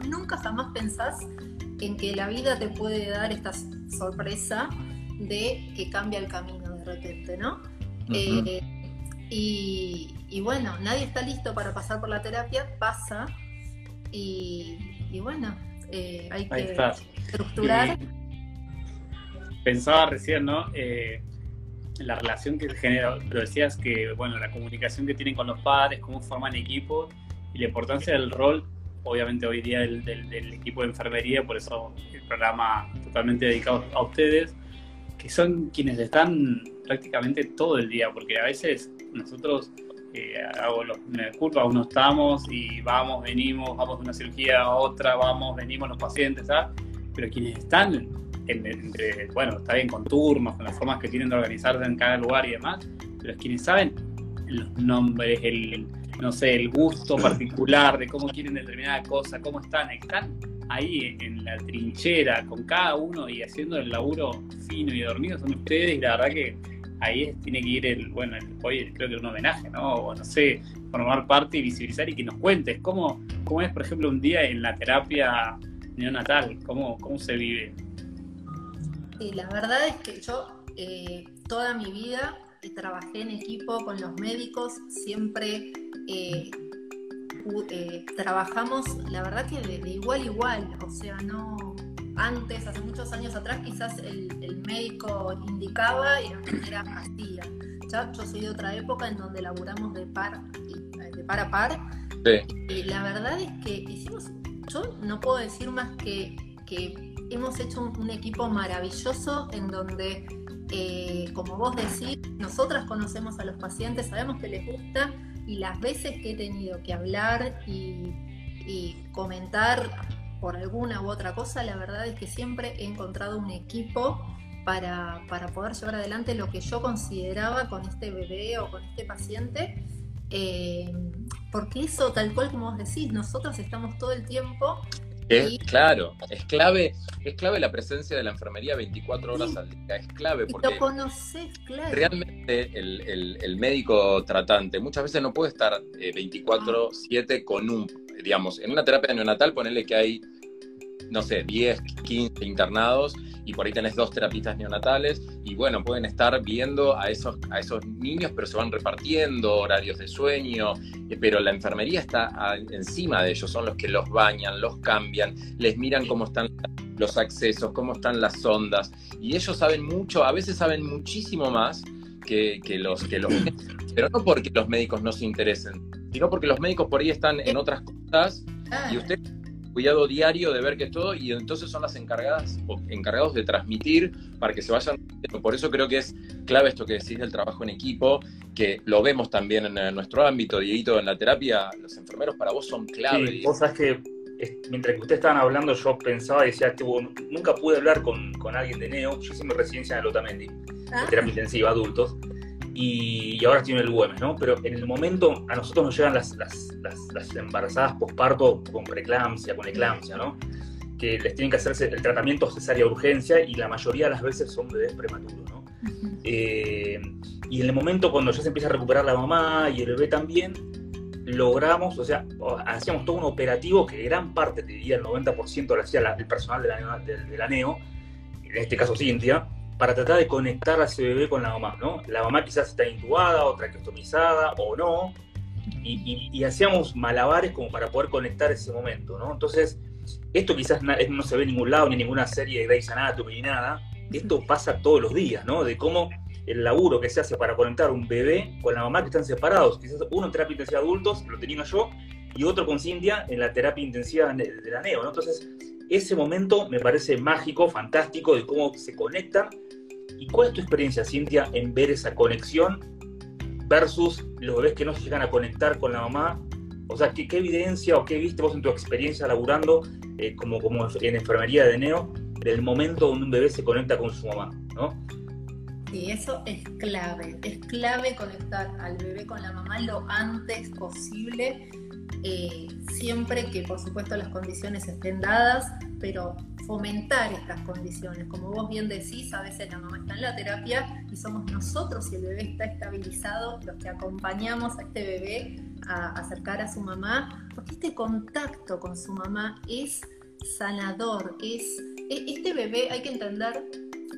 [SPEAKER 3] Nunca jamás pensás en que la vida te puede dar esta sorpresa de que cambia el camino de repente, ¿no? Y, bueno, nadie está listo para pasar por la terapia, pasa y, bueno, eh, hay que estructurar.
[SPEAKER 2] pensaba recién, ¿no? Eh, la relación que genera, lo decías que, bueno, la comunicación que tienen con los padres, cómo forman equipo y la importancia del rol, obviamente hoy día del, del equipo de enfermería, por eso el programa totalmente dedicado a ustedes, que son quienes están prácticamente todo el día, porque a veces nosotros eh, hago los, me culpa, uno estamos y vamos, venimos, vamos de una cirugía a otra, vamos, venimos los pacientes, ¿sabes? Pero quienes están, entre, bueno, está bien con turnos, con las formas que tienen de organizarse en cada lugar y demás, pero quienes saben los nombres, el, no sé, el gusto particular de cómo quieren determinada cosa, cómo están, están ahí en la trinchera con cada uno y haciendo el laburo fino y dormido son ustedes y la verdad que ahí tiene que ir el, bueno, hoy creo que un homenaje, ¿no? O no sé, formar parte y visibilizar y que nos cuentes cómo, cómo es, por ejemplo, un día en la terapia neonatal, cómo, cómo se vive.
[SPEAKER 3] Sí, la verdad es que yo eh, toda mi vida trabajé en equipo con los médicos, siempre eh, eh, trabajamos, la verdad que de, igual a igual, o sea, no, antes, hace muchos años atrás, quizás el, médico indicaba y la enfermera hacía. Ya, yo soy de otra época en donde laburamos de par, de par a par. Y la verdad es que hicimos, yo no puedo decir más que, que hemos hecho un, equipo maravilloso en donde, eh, como vos decís, nosotras conocemos a los pacientes, sabemos que les gusta y las veces que he tenido que hablar y, y comentar por alguna u otra cosa, la verdad es que siempre he encontrado un equipo para, poder llevar adelante lo que yo consideraba con este bebé o con este paciente. Eh, porque eso, tal cual como vos decís, nosotros estamos todo el tiempo
[SPEAKER 1] es, Claro, es clave, es clave la presencia de la enfermería 24 horas al día, es clave porque
[SPEAKER 3] lo conoces, claro.
[SPEAKER 1] realmente el, médico tratante muchas veces no puede estar 24/7 eh, con un, digamos, en una terapia neonatal ponerle que hay no sé, 10, 15 internados y por ahí tenés dos terapistas neonatales y bueno, pueden estar viendo a esos, a esos niños, pero se van repartiendo horarios de sueño, eh, pero la enfermería está encima de ellos, son los que los bañan, los cambian, les miran cómo están los accesos, cómo están las ondas y ellos saben mucho, a veces saben muchísimo más que, los que los pero no porque los médicos no se interesen, sino porque los médicos por ahí están en otras cosas y usted cuidado diario de ver que es todo y entonces son las encargadas o encargados de transmitir para que se vayan. Por eso creo que es clave esto que decís del trabajo en equipo, que lo vemos también en, nuestro ámbito, Dieguito, en la terapia, los enfermeros para vos son clave.
[SPEAKER 4] Sí, vos sabés que mientras que ustedes estaban hablando yo pensaba y decía, nunca pude hablar con, con alguien de Neo, yo hice mi residencia en el Otamendi, ah. terapia intensiva, adultos y, ahora tiene el UEM, ¿no? Pero en el momento a nosotros nos llegan las, las, las, embarazadas posparto con preeclampsia, con eclampsia, ¿no? Que les tienen que hacerse el tratamiento cesárea de urgencia y la mayoría de las veces son bebés prematuros, ¿no? Eh, y en el momento cuando ya se empieza a recuperar la mamá y el bebé también, logramos, o sea, hacíamos todo un operativo que gran parte, te diría el 90% lo hacía el personal de la, NEO, en este caso Cintia, para tratar de conectar a ese bebé con la mamá, ¿no? La mamá quizás está intubada o traqueostomizada o no, y, hacíamos malabares como para poder conectar ese momento, ¿no? Entonces, esto quizás no se ve en ningún lado, ni en ninguna serie de Grey's Anatomy ni nada, esto pasa todos los días, ¿no? De cómo el laburo que se hace para conectar un bebé con la mamá que están separados, quizás uno en terapia intensiva de adultos, lo tenía yo, y otro con Cintia en la terapia intensiva de la NEO, ¿no? Entonces, ese momento me parece mágico, fantástico, de cómo se conectan ¿Y cuál es tu experiencia, Cintia, en ver esa conexión versus los bebés que no llegan a conectar con la mamá? O sea, ¿qué, evidencia o qué viste vos en tu experiencia laburando eh, como, como en enfermería de Neo del momento donde un bebé se conecta con su mamá, ¿no?
[SPEAKER 3] Sí, eso es clave. Es clave conectar al bebé con la mamá lo antes posible, eh, siempre que por supuesto las condiciones estén dadas, pero fomentar estas condiciones. Como vos bien decís, a veces la mamá está en la terapia y somos nosotros, si el bebé está estabilizado, los que acompañamos a este bebé a acercar a su mamá, porque este contacto con su mamá es sanador, es este bebé hay que entender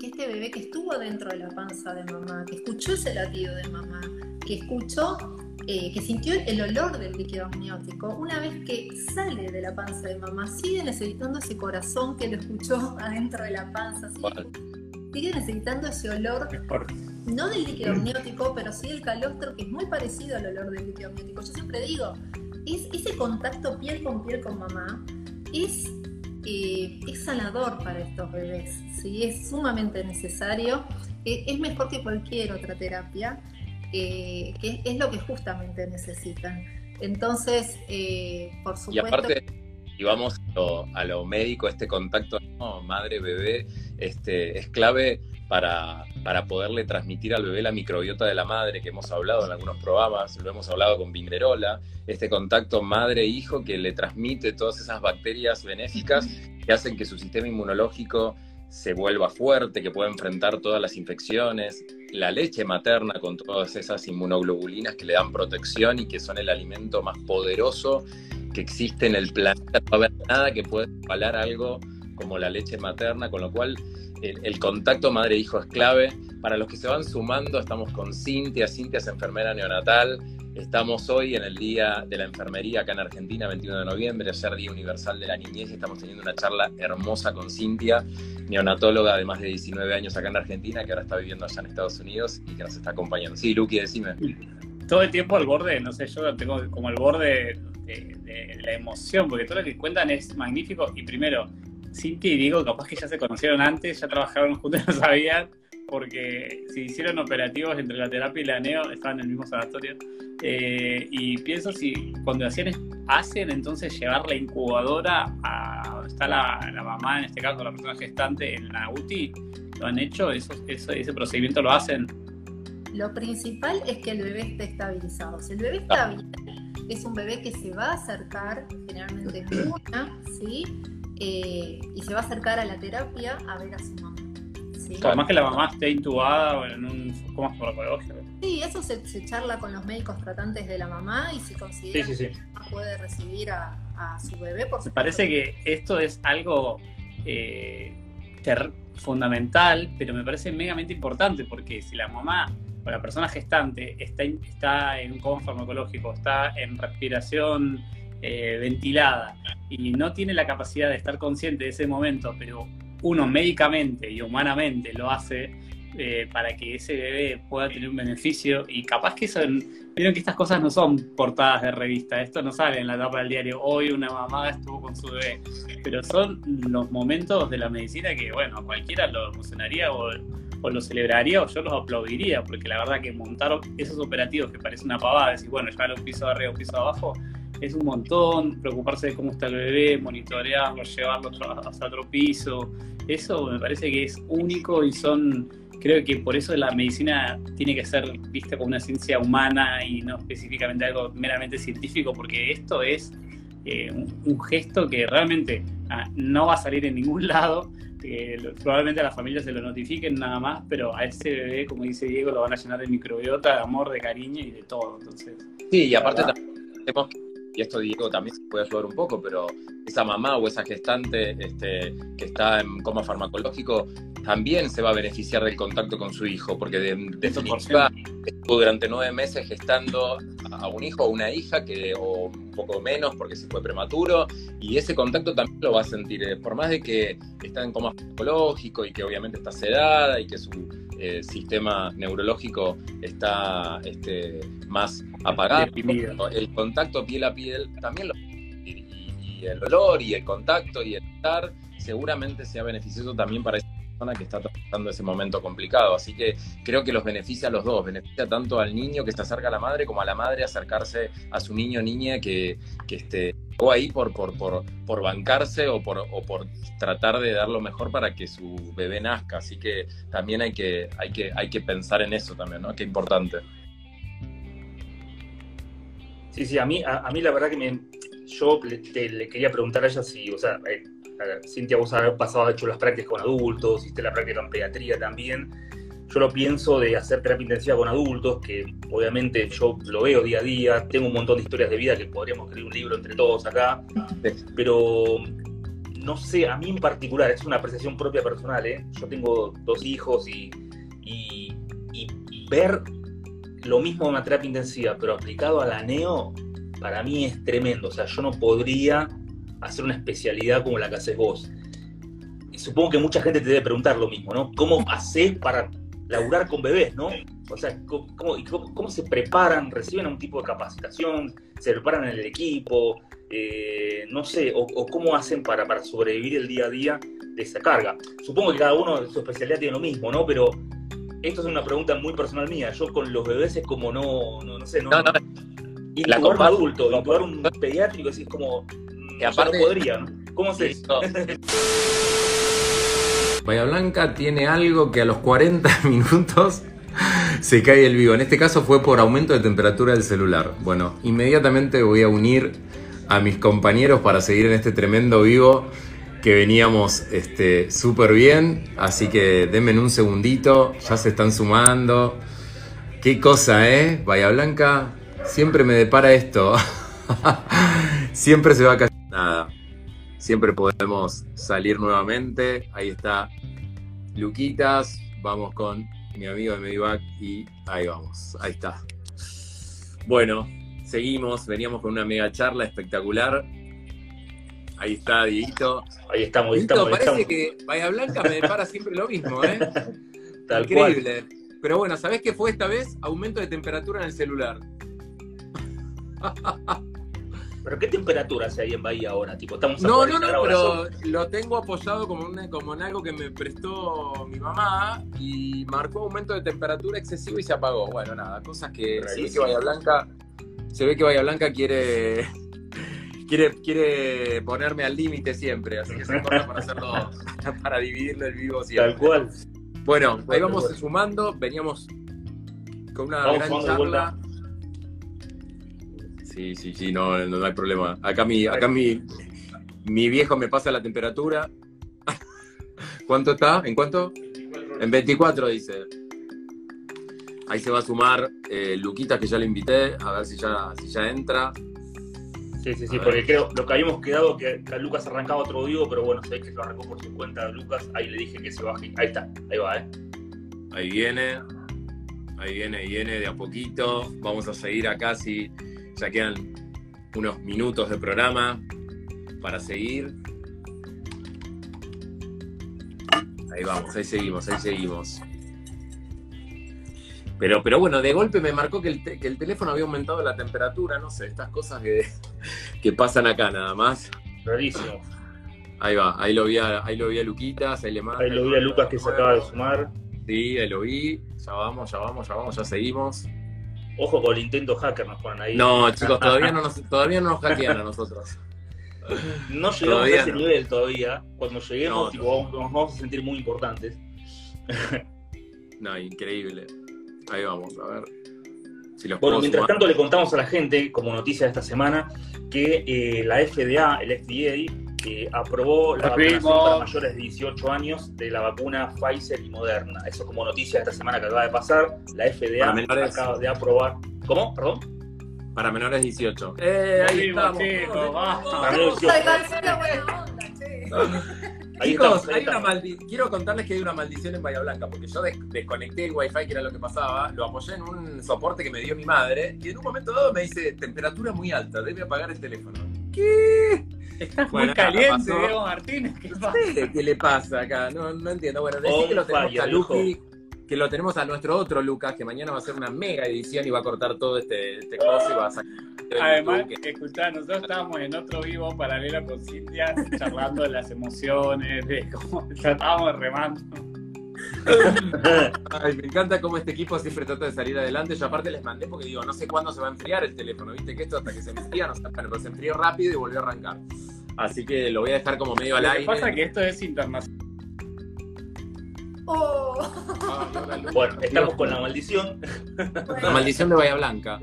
[SPEAKER 3] que este bebé que estuvo dentro de la panza de mamá, que escuchó ese latido de mamá, que escuchó eh, que sintió el olor del líquido amniótico, una vez que sale de la panza de mamá, sigue necesitando ese corazón que lo escuchó adentro de la panza, sigue, necesitando ese olor, no del líquido amniótico, pero sí del calostro, que es muy parecido al olor del líquido amniótico. Yo siempre digo, es, ese contacto piel con piel con mamá es, eh, es sanador para estos bebés, ¿sí? es sumamente necesario, eh, es mejor que cualquier otra terapia. Eh, que es lo que justamente necesitan. Entonces, eh, por supuesto...
[SPEAKER 1] Y aparte, y vamos a lo, médico, este contacto madre-bebé este, es clave para, para, poderle transmitir al bebé la microbiota de la madre, que hemos hablado en algunos programas, lo hemos hablado con Vinderola, este contacto madre-hijo que le transmite todas esas bacterias benéficas que hacen que su sistema inmunológico se vuelva fuerte, que pueda enfrentar todas las infecciones, la leche materna con todas esas inmunoglobulinas que le dan protección y que son el alimento más poderoso que existe en el planeta. No va a haber nada que pueda avalar algo como la leche materna, con lo cual el, contacto madre-hijo es clave. Para los que se van sumando, estamos con Cintia. Cintia es enfermera neonatal, Estamos hoy en el Día de la Enfermería acá en Argentina, 21 de noviembre, ayer Día Universal de la Niñez, y estamos teniendo una charla hermosa con Cintia, neonatóloga de más de 19 años acá en Argentina, que ahora está viviendo allá en Estados Unidos y que nos está acompañando. Sí, Luqui, decime.
[SPEAKER 2] Todo el tiempo al borde, no sé, yo tengo como al borde de, la emoción, porque todo lo que cuentan es magnífico. Y primero, Cintia y Diego, capaz que ya se conocieron antes, ya trabajaron juntos, no sabían porque se hicieron operativos entre la terapia y la neo, estaban en el mismo sanatorio. Eh, y pienso si cuando hacen, hacen entonces llevar la incubadora a donde está la, mamá, en este caso la persona gestante en la UTI, lo han hecho, eso, ese procedimiento lo hacen.
[SPEAKER 3] Lo principal es que el bebé esté estabilizado. Si el bebé está bien, es un bebé que se va a acercar, generalmente es una, ¿sí? Eh, y se va a acercar a la terapia a ver a su mamá.
[SPEAKER 2] Además que la mamá esté intubada o en un coma farmacológico.
[SPEAKER 3] Sí, eso se, charla con los médicos tratantes de la mamá y si considera que puede recibir a, su bebé. Por
[SPEAKER 2] Me parece que esto es algo eh, fundamental, pero me parece megamente importante porque si la mamá o la persona gestante está, está en un coma farmacológico, está en respiración eh, ventilada y no tiene la capacidad de estar consciente de ese momento, pero uno médicamente y humanamente lo hace eh, para que ese bebé pueda tener un beneficio y capaz que son, vieron que estas cosas no son portadas de revista, esto no sale en la tapa del diario, hoy una mamá estuvo con su bebé, pero son los momentos de la medicina que, bueno, cualquiera lo emocionaría o, lo celebraría o yo los aplaudiría, porque la verdad que montar esos operativos que parece una pavada, decir, bueno, llevar un piso arriba, piso abajo, es un montón, preocuparse de cómo está el bebé, monitorearlo, llevarlo hasta otro piso, eso me parece que es único y son, creo que por eso la medicina tiene que ser vista como una ciencia humana y no específicamente algo meramente científico, porque esto es eh, un, gesto que realmente ah, no va a salir en ningún lado, que probablemente a las familias se lo notifiquen nada más, pero a ese bebé, como dice Diego, lo van a llenar de microbiota, de amor, de cariño y de todo. Entonces,
[SPEAKER 1] sí, y aparte también y esto Diego también se puede ayudar un poco, pero esa mamá o esa gestante este, que está en coma farmacológico también se va a beneficiar del contacto con su hijo, porque de, definitiva estuvo durante nueve meses gestando a un hijo o una hija, que, o un poco menos porque se fue prematuro, y ese contacto también lo va a sentir, eh, por más de que está en coma farmacológico y que obviamente está sedada y que su eh, sistema neurológico está este, más apagado, el contacto piel a piel también lo y, el olor y el contacto y el estar seguramente sea beneficioso también para que está pasando ese momento complicado. Así que creo que los beneficia a los dos, beneficia tanto al niño que se acerca a la madre como a la madre acercarse a su niño o niña que, que esté ahí por, por, por, por bancarse o por, por tratar de dar lo mejor para que su bebé nazca. Así que también hay que, hay que, hay que pensar en eso también, ¿no? Qué importante.
[SPEAKER 4] Sí, sí, a mí, a, mí la verdad que yo le, quería preguntar a ella si, o sea, eh, Cintia, vos has pasado, hecho las prácticas con adultos, hiciste la práctica en pediatría también. Yo lo pienso de hacer terapia intensiva con adultos, que obviamente yo lo veo día a día, tengo un montón de historias de vida que podríamos escribir un libro entre todos acá, pero no sé, a mí en particular, es una apreciación propia personal, ¿eh? yo tengo dos hijos y ver lo mismo en una terapia intensiva, pero aplicado a la neo, para mí es tremendo. O sea, yo no podría hacer una especialidad como la que haces vos. Y supongo que mucha gente te debe preguntar lo mismo, ¿no? ¿Cómo haces para laburar con bebés, ¿no? O sea, ¿cómo, se preparan? ¿Reciben un tipo de capacitación? ¿Se preparan en el equipo? Eh, no sé, o, cómo hacen para, para sobrevivir el día a día de esa carga. Supongo que cada uno de su especialidad tiene lo mismo, ¿no? Pero esto es una pregunta muy personal mía. Yo con los bebés es como no, no, no sé, no. no, no. Intubar un adulto, intubar un pediátrico, es como. Que aparte, no podría, ¿no? ¿Cómo se dice?
[SPEAKER 1] Bahía Blanca tiene algo que a los 40 minutos se cae el vivo. En este caso fue por aumento de temperatura del celular. Bueno, inmediatamente voy a unir a mis compañeros para seguir en este tremendo vivo que veníamos este, súper bien, así que denme un segundito, ya se están sumando. Qué cosa, ¿eh? Bahía Blanca siempre me depara esto. siempre se va a caer nada. Siempre podemos salir nuevamente. Ahí está Luquitas. Vamos con mi amigo de Medivac y ahí vamos. Ahí está. Bueno, seguimos. Veníamos con una mega charla espectacular Ahí está, Dieguito.
[SPEAKER 4] Ahí estamos, ahí estamos.
[SPEAKER 1] parece que Bahía Blanca me depara siempre lo mismo, ¿eh? Increíble. Pero bueno, ¿sabés qué fue esta vez? Aumento de temperatura en el celular.
[SPEAKER 4] ¿Pero qué temperatura hace ahí en Bahía ahora? Tipo, estamos
[SPEAKER 1] no, no, no, pero lo tengo apoyado como, como en algo que me prestó mi mamá y marcó aumento de temperatura excesivo y se apagó. Bueno, nada, cosas que se ve que Bahía Blanca, se ve que Bahía Blanca quiere quiere, quiere ponerme al límite siempre, así que se corta para hacerlo, para dividirlo el vivo siempre.
[SPEAKER 4] Tal cual.
[SPEAKER 1] Bueno, ahí vamos sumando, veníamos con una gran charla. Sí, sí, sí, no, no, hay problema. Acá mi, acá mi, mi viejo me pasa la temperatura. ¿Cuánto está? ¿En cuánto? En 24 dice. Ahí se va a sumar eh, Luquita, que ya lo invité, a ver si ya, si ya entra.
[SPEAKER 4] Sí, sí, sí, porque creo lo que habíamos quedado que a Lucas arrancaba otro vivo, pero bueno, sé que lo arrancó por su cuenta Lucas. Ahí le dije que se baje. Ahí está, ahí va, ¿eh?
[SPEAKER 1] Ahí viene, ahí viene, ahí viene de a poquito. Vamos a seguir acá si ya quedan unos minutos de programa para seguir. Ahí vamos, ahí seguimos, ahí seguimos. Pero, pero bueno, de golpe me marcó que el, teléfono había aumentado la temperatura, no sé, estas cosas que, que pasan acá nada más.
[SPEAKER 4] Rarísimo.
[SPEAKER 1] Ahí va, ahí lo vi a, ahí lo vi a Luquitas, ahí le
[SPEAKER 4] mando. Ahí lo vi a Lucas que se acaba de sumar.
[SPEAKER 1] Sí, ahí lo vi. Ya vamos, ya vamos, ya vamos, ya seguimos.
[SPEAKER 4] Ojo con el intento hacker nos ponen ahí.
[SPEAKER 1] No, chicos, todavía no nos, todavía no nos hackean a nosotros.
[SPEAKER 4] No llegamos a ese nivel todavía. Cuando lleguemos, nos vamos a sentir muy importantes.
[SPEAKER 1] no, increíble. Ahí vamos, a ver.
[SPEAKER 4] bueno, mientras tanto le contamos a la gente, como noticia de esta semana, que eh, la FDA, el FDA, eh, aprobó la vacunación para mayores de 18 años de la vacuna Pfizer y Moderna. Eso como noticia de esta semana que acaba de pasar. La FDA acaba de aprobar. ¿Cómo? ¿Perdón?
[SPEAKER 1] Para menores de 18. ¡Eh! Ahí estamos. Para menores de 18. Chicos, hay una quiero contarles que hay una maldición en Bahía Blanca, porque yo desconecté el wifi, que era lo que pasaba, lo apoyé en un soporte que me dio mi madre, y en un momento dado me dice, temperatura muy alta, debe apagar el teléfono. ¿Qué?
[SPEAKER 2] Estás muy caliente, Diego Martínez, ¿qué pasa?
[SPEAKER 1] ¿Qué le pasa acá? No, no entiendo. Bueno, decir que lo tenemos a Lucky, que lo tenemos a nuestro otro Lucas, que mañana va a hacer una mega edición y va a cortar todo este, este coso y va a sacar.
[SPEAKER 2] Además, que... nosotros estábamos en otro vivo paralelo con Cintia, charlando de las emociones, de cómo estábamos remando.
[SPEAKER 1] Ay, me encanta cómo este equipo siempre trata de salir adelante. Yo aparte les mandé porque digo, no sé cuándo se va a enfriar el teléfono, viste que esto hasta que se enfría, no sé, pero se enfrió rápido y volvió a arrancar. Así que lo voy a dejar como medio al aire.
[SPEAKER 2] Lo que pasa es que esto es internacional.
[SPEAKER 4] Bueno, estamos con la maldición.
[SPEAKER 1] La maldición de Bahía Blanca.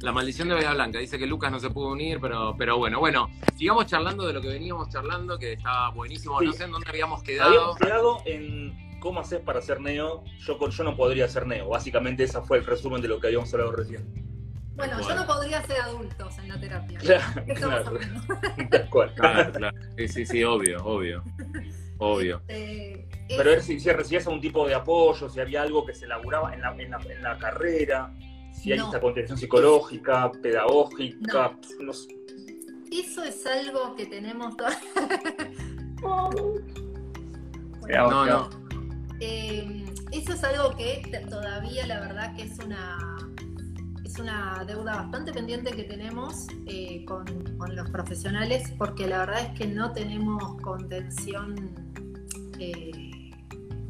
[SPEAKER 1] La maldición de Bahía Blanca. Dice que Lucas no se pudo unir, pero, pero bueno, bueno. Sigamos charlando de lo que veníamos charlando, que estaba buenísimo. No sé en dónde habíamos quedado.
[SPEAKER 4] Habíamos quedado en cómo haces para ser neo. Yo, yo no podría ser neo. Básicamente ese fue el resumen de lo que habíamos hablado recién.
[SPEAKER 3] Bueno, yo no podría ser adultos en la terapia.
[SPEAKER 1] Claro, claro, claro, Sí, sí, sí, obvio, obvio. Obvio. Este,
[SPEAKER 4] pero ver si, si, recibías algún tipo de apoyo, si había algo que se elaboraba en la, en la, carrera, si hay esta contención psicológica, pedagógica. No.
[SPEAKER 3] Eso es algo que tenemos todavía.
[SPEAKER 1] no, no.
[SPEAKER 3] Eh, eso es algo que todavía la verdad que es una es una deuda bastante pendiente que tenemos eh, con, con, los profesionales porque la verdad es que no tenemos contención eh,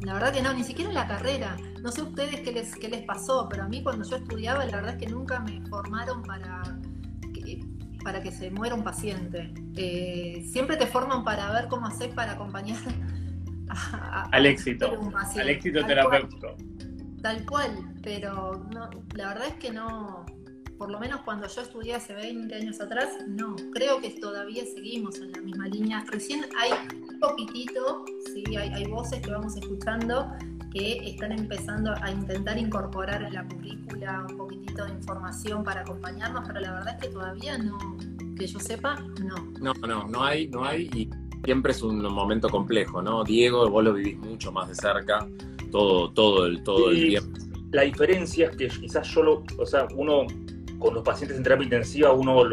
[SPEAKER 3] la verdad que no, ni siquiera en la carrera. No sé ustedes qué les, qué les pasó, pero a mí cuando yo estudiaba, la verdad es que nunca me formaron para que, para que se muera un paciente. Eh, siempre te forman para ver cómo hacer para acompañar
[SPEAKER 2] al éxito, al éxito terapéutico.
[SPEAKER 3] tal cual, pero no, la verdad es que no, por lo menos cuando yo estudié hace 20 años atrás, no, creo que todavía seguimos en la misma línea. Recién hay un poquitito, sí, hay, voces que vamos escuchando que están empezando a intentar incorporar en la currícula un poquitito de información para acompañarnos, pero la verdad es que todavía no, que yo sepa, no.
[SPEAKER 1] No, no, no hay, no hay y siempre es un momento complejo, ¿no? Diego, vos lo vivís mucho más de cerca, todo, todo el, todo el tiempo.
[SPEAKER 4] La diferencia es que quizás yo lo, o sea, uno con los pacientes en terapia intensiva uno,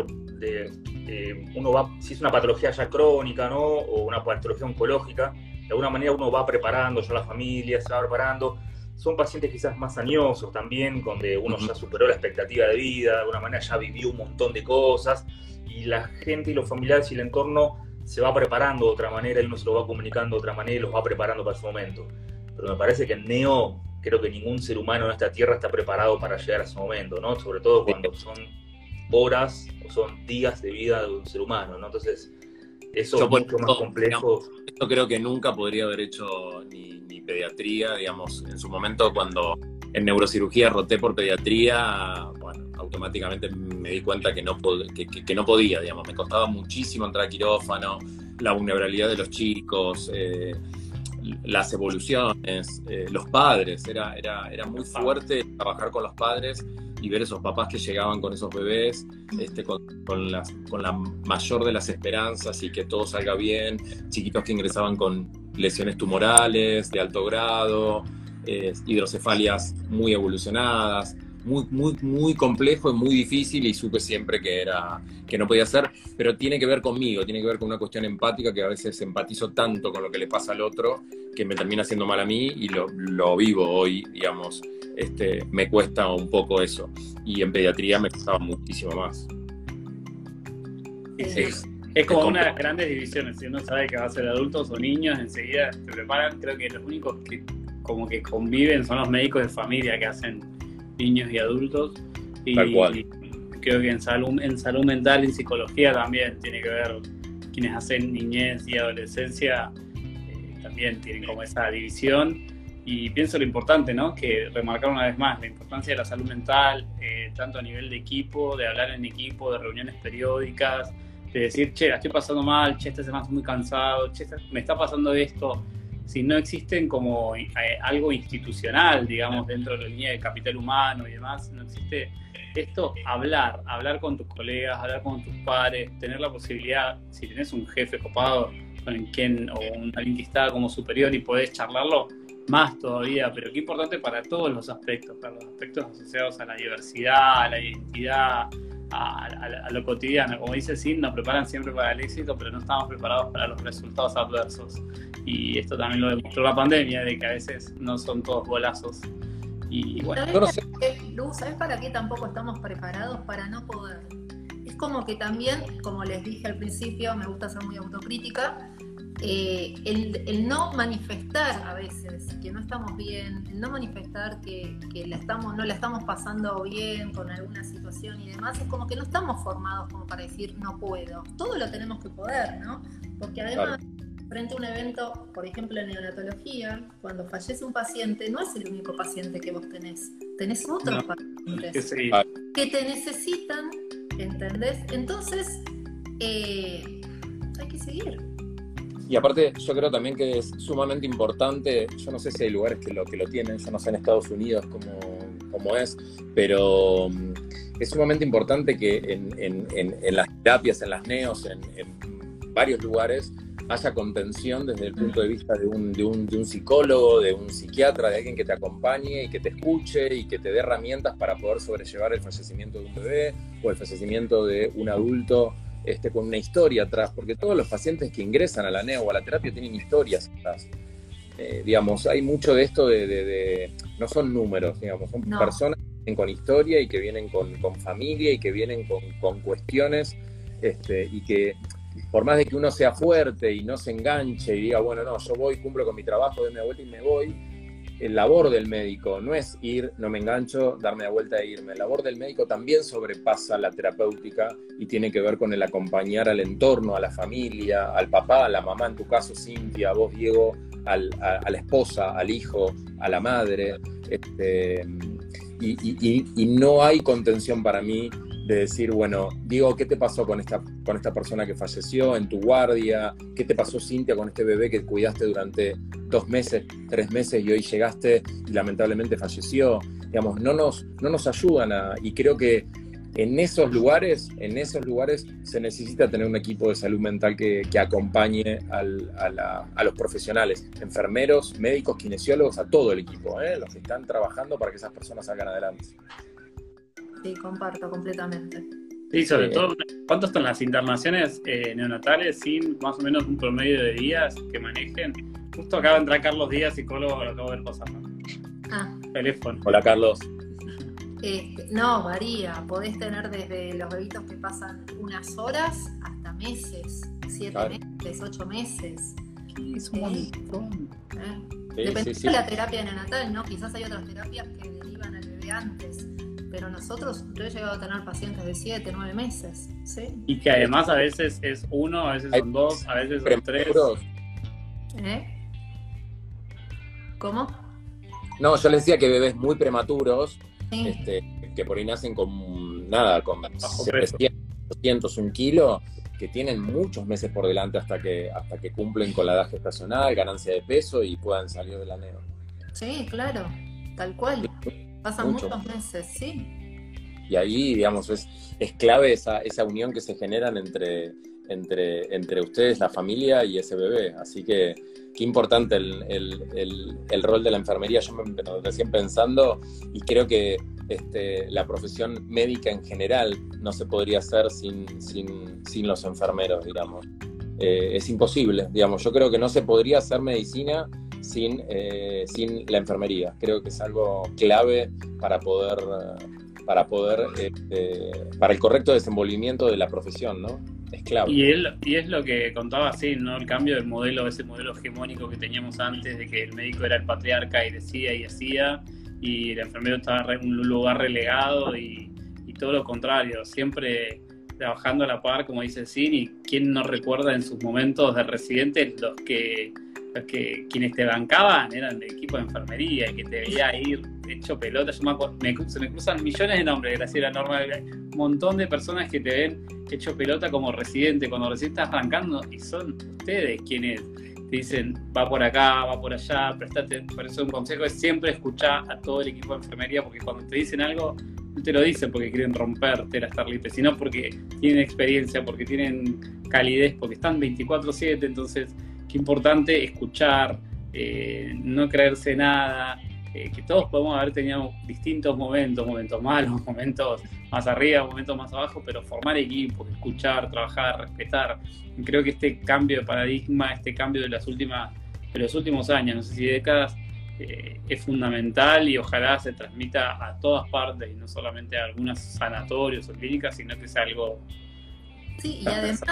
[SPEAKER 4] uno va, si es una patología ya crónica, ¿no? O una patología oncológica, de alguna manera uno va preparando ya la familia, se va preparando. Son pacientes quizás más añosos también, donde uno ya superó la expectativa de vida, de alguna manera ya vivió un montón de cosas, y la gente y los familiares y el entorno se va preparando de otra manera, y uno se lo va comunicando de otra manera y los va preparando para ese momento. Pero me parece que el neo creo que ningún ser humano en esta tierra está preparado para llegar a ese momento, ¿no? Sobre todo cuando son horas o son días de vida de un ser humano, ¿no? Entonces, eso es mucho más complejo.
[SPEAKER 1] Yo creo que nunca podría haber hecho ni, pediatría, digamos, en su momento cuando en neurocirugía roté por pediatría, bueno, automáticamente me di cuenta que no, que, no podía, digamos, me costaba muchísimo entrar a quirófano, la vulnerabilidad de los chicos, eh, las evoluciones, eh, los padres, era, era, era muy fuerte trabajar con los padres y ver esos papás que llegaban con esos bebés, este, con, con, con la mayor de las esperanzas y que todo salga bien, chiquitos que ingresaban con lesiones tumorales de alto grado, eh, hidrocefalias muy evolucionadas, muy, muy, muy complejo y muy difícil y supe siempre que, era, que no podía ser, pero tiene que ver conmigo, tiene que ver con una cuestión empática que a veces empatizo tanto con lo que le pasa al otro que me termina haciendo mal a mí y lo, lo vivo hoy, digamos, este, me cuesta un poco eso. Y en pediatría me costaba muchísimo más.
[SPEAKER 2] Es, es como una de las grandes divisiones, si uno sabe que va a ser adultos o niños, enseguida te preparan, creo que los únicos que como que conviven son los médicos de familia que hacen niños y adultos. Y, creo que en salud, en salud mental y en psicología también tiene que ver quienes hacen niñez y adolescencia, eh, también tienen como esa división. Y pienso lo importante, ¿no? Que remarcar una vez más la importancia de la salud mental, eh, tanto a nivel de equipo, de hablar en equipo, de reuniones periódicas, de decir, che, la estoy pasando mal, che, esta semana estoy muy cansado, che, me está pasando esto si no existen como eh, algo institucional, digamos, dentro de la línea de capital humano y demás, no existe esto, hablar, hablar con tus colegas, hablar con tus pares, tener la posibilidad, si tenés un jefe copado con quien, o un, alguien que está como superior y podés charlarlo, más todavía, pero qué importante para todos los aspectos, para los aspectos asociados a la diversidad, a la identidad, a, lo cotidiano. Como dice Sid, nos preparan siempre para el éxito, pero no estamos preparados para los resultados adversos. Y esto también lo demostró la pandemia, de que a veces no son todos bolazos. Y bueno,
[SPEAKER 3] ¿sabes para qué tampoco estamos preparados? Para no poder. Es como que también, como les dije al principio, me gusta ser muy autocrítica, eh, el, no manifestar a veces que no estamos bien, el no manifestar que, la estamos, no la estamos pasando bien con alguna situación y demás, es como que no estamos formados como para decir no puedo. Todo lo tenemos que poder, ¿no? Porque además, frente a un evento, por ejemplo en neonatología, cuando fallece un paciente, no es el único paciente que vos tenés, tenés otros pacientes que, te necesitan, ¿entendés? Entonces, eh, hay que seguir.
[SPEAKER 1] Y aparte, yo creo también que es sumamente importante, yo no sé si hay lugares que lo, que lo tienen, yo no sé en Estados Unidos cómo, cómo es, pero mm, es sumamente importante que en, en, en, las terapias, en las neos, en, varios lugares, haya contención desde el punto de vista de un, de, un, de un, psicólogo, de un psiquiatra, de alguien que te acompañe y que te escuche y que te dé herramientas para poder sobrellevar el fallecimiento de un bebé o el fallecimiento de un adulto este, con una historia atrás, porque todos los pacientes que ingresan a la neo o a la terapia tienen historias atrás. Eh, digamos, hay mucho de esto de, no son números, digamos, son personas que vienen con historia y que vienen con, familia y que vienen con, cuestiones este, y que por más de que uno sea fuerte y no se enganche y diga, bueno, no, yo voy, cumplo con mi trabajo, doy mi vuelta y me voy, el labor del médico no es ir, no me engancho, darme la vuelta e irme. El labor del médico también sobrepasa la terapéutica y tiene que ver con el acompañar al entorno, a la familia, al papá, a la mamá, en tu caso Cintia, a vos Diego, a, la esposa, al hijo, a la madre. Este, y no hay contención para mí de decir, bueno, digo, ¿qué te pasó con esta, con esta persona que falleció en tu guardia? ¿Qué te pasó, Cintia, con este bebé que cuidaste durante dos meses, tres meses y hoy llegaste y lamentablemente falleció? Digamos, no nos, no nos ayudan a, y creo que en esos lugares, en esos lugares se necesita tener un equipo de salud mental que, acompañe a, los profesionales, enfermeros, médicos, kinesiólogos, a todo el equipo, ¿eh? los que están trabajando para que esas personas salgan adelante.
[SPEAKER 3] Sí, comparto completamente.
[SPEAKER 2] Sí, sobre todo, ¿cuántos son las internaciones eh, neonatales sin más o menos un promedio de días que manejen? Justo acaba de entrar Carlos Díaz, psicólogo, lo acabo de ver pasando. Ah. Teléfono.
[SPEAKER 1] Hola, Carlos.
[SPEAKER 3] Este, no, varía. Podés tener desde los bebitos que pasan unas horas hasta meses, siete meses, ocho meses.
[SPEAKER 2] Es un montón.
[SPEAKER 3] ¿Eh? Depende de la terapia neonatal, ¿no? Quizás hay otras terapias que derivan al bebé antes pero nosotros, yo he llegado a tener pacientes de 7, 9 meses, ¿sí?
[SPEAKER 2] Y que además a veces es uno, a veces son dos, a veces son tres.
[SPEAKER 3] ¿Eh? ¿Cómo?
[SPEAKER 1] No, yo les decía que bebés muy prematuros, este, que por ahí nacen con nada, con 700, 200, un kilo, que tienen muchos meses por delante hasta que, hasta que cumplen con la edad gestacional, ganancia de peso y puedan salir del aneo.
[SPEAKER 3] Sí, claro, tal cual. Pasan muchos meses, sí.
[SPEAKER 1] Y ahí, digamos, es, es clave esa, esa unión que se generan entre, entre, entre ustedes, la familia y ese bebé. Así que qué importante el, el, el, rol de la enfermería. Yo me recién pensando y creo que este, la profesión médica en general no se podría hacer sin, sin, sin los enfermeros, digamos. Eh, es imposible, digamos. Yo creo que no se podría hacer medicina sin, eh, sin la enfermería. Creo que es algo clave para poder, para poder, este, para el correcto desenvolvimiento de la profesión, ¿no? Es clave.
[SPEAKER 2] Y, él, y es lo que contaba así, ¿no? El cambio del modelo, ese modelo hegemónico que teníamos antes, de que el médico era el patriarca y decía y hacía, y el enfermero estaba en un lugar relegado y, todo lo contrario, siempre trabajando a la par, como dice Sin, y quién no recuerda en sus momentos de residentes los que que quienes te bancaban eran de equipo de enfermería y que te veía ir hecho pelota. Yo me, se me cruzan millones de nombres, gracias a la norma. Un montón de personas que te ven hecho pelota como residente, cuando recién estás arrancando, y son ustedes quienes te dicen va por acá, va por allá, prestate. Por eso un consejo es siempre escuchar a todo el equipo de enfermería, porque cuando te dicen algo, te lo dicen porque quieren romperte la Starlite, sino porque tienen experiencia, porque tienen calidez, porque están 24-7, entonces qué importante escuchar, eh, no creerse nada, eh, que todos podemos haber tenido distintos momentos, momentos malos, momentos más arriba, momentos más abajo, pero formar equipos, escuchar, trabajar, respetar. Creo que este cambio de paradigma, este cambio de las últimas, de los últimos años, no sé si décadas, eh, es fundamental y ojalá se transmita a todas partes y no solamente a algunos sanatorios o clínicas, sino que sea algo.
[SPEAKER 3] Sí, y además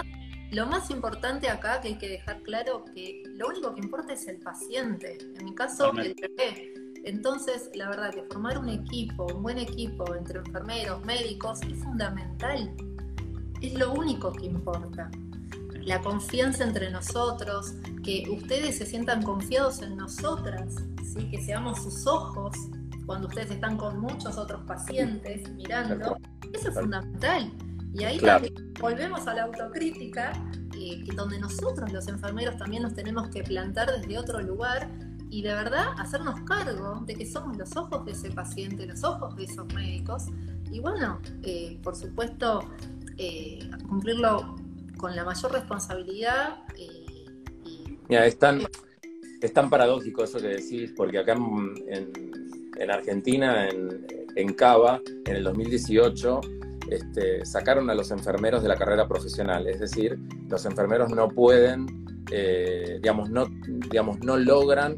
[SPEAKER 3] lo más importante acá que hay que dejar claro que lo único que importa es el paciente, en mi caso el bebé. Entonces, la verdad que formar un equipo, un buen equipo entre enfermeros, médicos, es fundamental. Es lo único que importa. La confianza entre nosotros, que ustedes se sientan confiados en nosotras, ¿sí? que seamos sus ojos cuando ustedes están con muchos otros pacientes mirando. Eso es fundamental. Y ahí volvemos a la autocrítica, eh, donde nosotros los enfermeros también nos tenemos que plantar desde otro lugar y de verdad hacernos cargo de que somos los ojos de ese paciente, los ojos de esos médicos. Y bueno, eh, por supuesto, eh, cumplirlo con la mayor responsabilidad.
[SPEAKER 1] Mira, es tan, es tan paradójico eso que decís, porque acá en, en Argentina, en, en Cava, en el 2018, este, sacaron a los enfermeros de la carrera profesional, es decir, los enfermeros no pueden, eh, digamos, no, digamos, no logran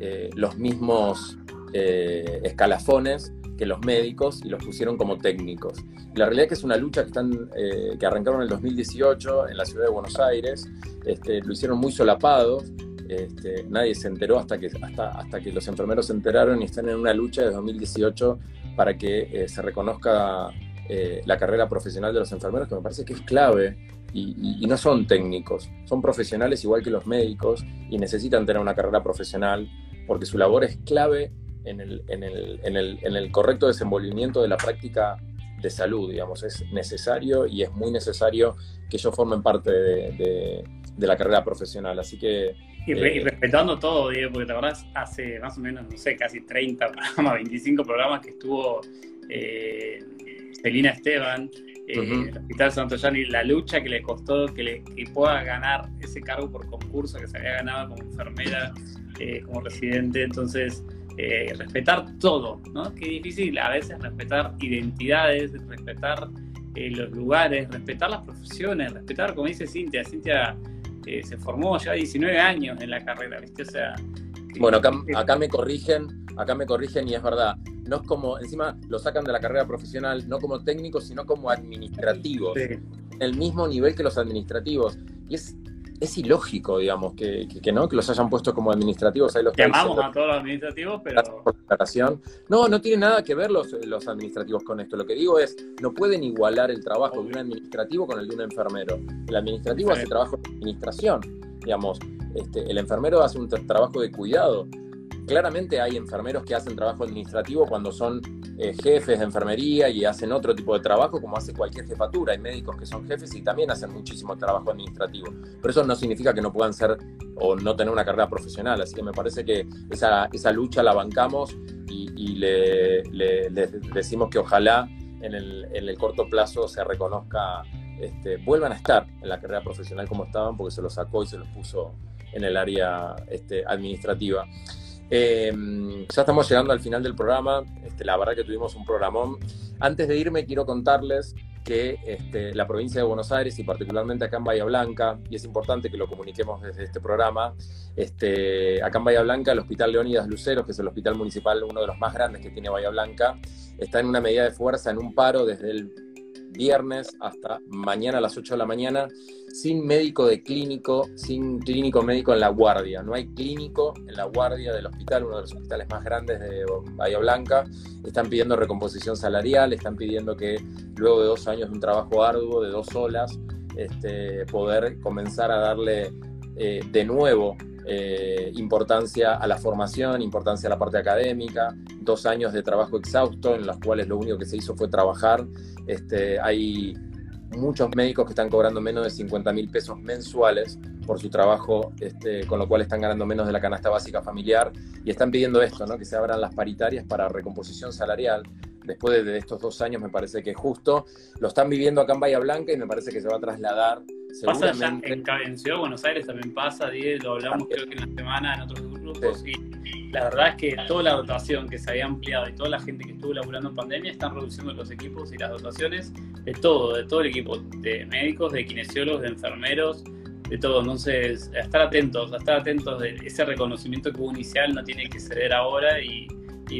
[SPEAKER 1] eh, los mismos eh, escalafones que los médicos y los pusieron como técnicos. La realidad es que es una lucha que, están, que arrancaron en el 2018 en la ciudad de Buenos Aires, este, lo hicieron muy solapados, este, nadie se enteró hasta que, hasta, hasta que los enfermeros se enteraron y están en una lucha de 2018 para que se reconozca eh, la carrera profesional de los enfermeros, que me parece que es clave, y, no son técnicos, son profesionales igual que los médicos y necesitan tener una carrera profesional porque su labor es clave en el, en el, en el, en el correcto desenvolvimiento de la práctica de salud, digamos, es necesario y es muy necesario que ellos formen parte de, de, la carrera profesional. Así que...
[SPEAKER 2] Y, eh, respetando todo, Diego, porque te acordás, hace más o menos, no sé, casi 30 programas, 25 programas que estuvo eh, Celina Esteban, eh, el Hospital Santo y la lucha que le costó que, le, pueda ganar ese cargo por concurso que se había ganado como enfermera, eh, como residente. Entonces, eh, respetar todo, ¿no? Qué difícil a veces respetar identidades, respetar los lugares, respetar las profesiones, respetar, como dice Cintia, Cintia se formó ya 19 años en la carrera, ¿viste? O sea...
[SPEAKER 1] Bueno, acá, acá me corrigen, acá me corrigen y es verdad no es como, encima lo sacan de la carrera profesional, no como técnicos, sino como administrativos, el mismo nivel que los administrativos. Y es, es ilógico, digamos, que, no, que los hayan puesto como administrativos.
[SPEAKER 2] Ahí los Llamamos a todos los administrativos, pero...
[SPEAKER 1] No, no tiene nada que ver los, los administrativos con esto. Lo que digo es, no pueden igualar el trabajo de un administrativo con el de un enfermero. El administrativo hace trabajo de administración, digamos. Este, el enfermero hace un trabajo de cuidado. Claramente hay enfermeros que hacen trabajo administrativo cuando son eh, jefes de enfermería y hacen otro tipo de trabajo como hace cualquier jefatura. Hay médicos que son jefes y también hacen muchísimo trabajo administrativo. Pero eso no significa que no puedan ser o no tener una carrera profesional. Así que me parece que esa, esa lucha la bancamos y, le, decimos que ojalá en el, en el corto plazo se reconozca, este, vuelvan a estar en la carrera profesional como estaban porque se los sacó y se los puso en el área este, administrativa. Em, ya estamos llegando al final del programa. Este, la verdad que tuvimos un programón. Antes de irme, quiero contarles que este, la provincia de Buenos Aires y particularmente acá en Bahía Blanca, y es importante que lo comuniquemos desde este programa, este, acá en Bahía Blanca el Hospital Leónidas Luceros, que es el hospital municipal, uno de los más grandes que tiene Bahía Blanca, está en una medida de fuerza, en un paro desde el viernes hasta mañana a las 8 de la mañana, sin médico de clínico, sin clínico médico en la guardia. No hay clínico en la guardia del hospital, uno de los hospitales más grandes de Bahía Blanca. Están pidiendo recomposición salarial, están pidiendo que luego de dos años de un trabajo arduo, de dos olas, este, poder comenzar a darle eh, de nuevo eh, importancia a la formación, importancia a la parte académica, dos años de trabajo exhausto en los cuales lo único que se hizo fue trabajar. Este, hay muchos médicos que están cobrando menos de 50 mil pesos mensuales por su trabajo, este, con lo cual están ganando menos de la canasta básica familiar y están pidiendo esto, ¿no? que se abran las paritarias para recomposición salarial. Después de estos dos años me parece que es justo. Lo están viviendo acá en Bahía Blanca y me parece que se va a trasladar
[SPEAKER 2] Pasa ya en, Ciudad de Buenos Aires también pasa, Diego, lo hablamos creo que en la semana en otros grupos y la verdad es que toda la dotación que se había ampliado y toda la gente que estuvo laburando en pandemia están reduciendo los equipos y las dotaciones de todo, de todo el equipo, de médicos, de kinesiólogos, de enfermeros, de todo. Entonces, a estar atentos, a estar atentos de ese reconocimiento que hubo inicial no tiene que ceder ahora y,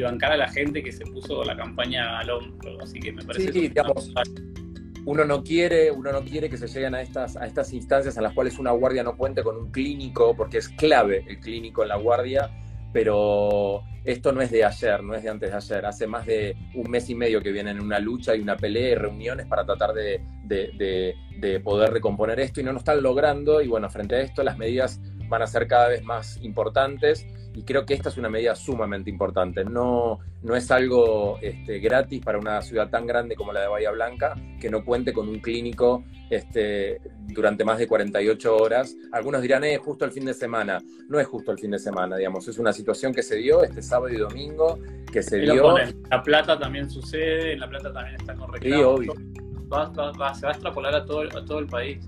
[SPEAKER 2] bancar a la gente que se puso la campaña al hombro. Así que me parece que
[SPEAKER 1] uno no quiere, uno no quiere que se lleguen a estas, a estas instancias en las cuales una guardia no cuente con un clínico, porque es clave el clínico en la guardia, pero esto no es de ayer, no es de antes de ayer. Hace más de un mes y medio que vienen en una lucha y una pelea y reuniones para tratar de, de, poder recomponer esto y no lo están logrando. Y bueno, frente a esto las medidas van a ser cada vez más importantes y creo que esta es una medida sumamente importante. No, no es algo este, gratis para una ciudad tan grande como la de Bahía Blanca que no cuente con un clínico este, durante más de 48 horas. Algunos dirán, es eh, justo el fin de semana. No es justo el fin de semana, digamos. Es una situación que se dio este sábado y domingo, que se dio.
[SPEAKER 2] La Plata también sucede, en La Plata también está con
[SPEAKER 1] Sí, obvio.
[SPEAKER 2] Va, va, se va a extrapolar a todo, a todo el país.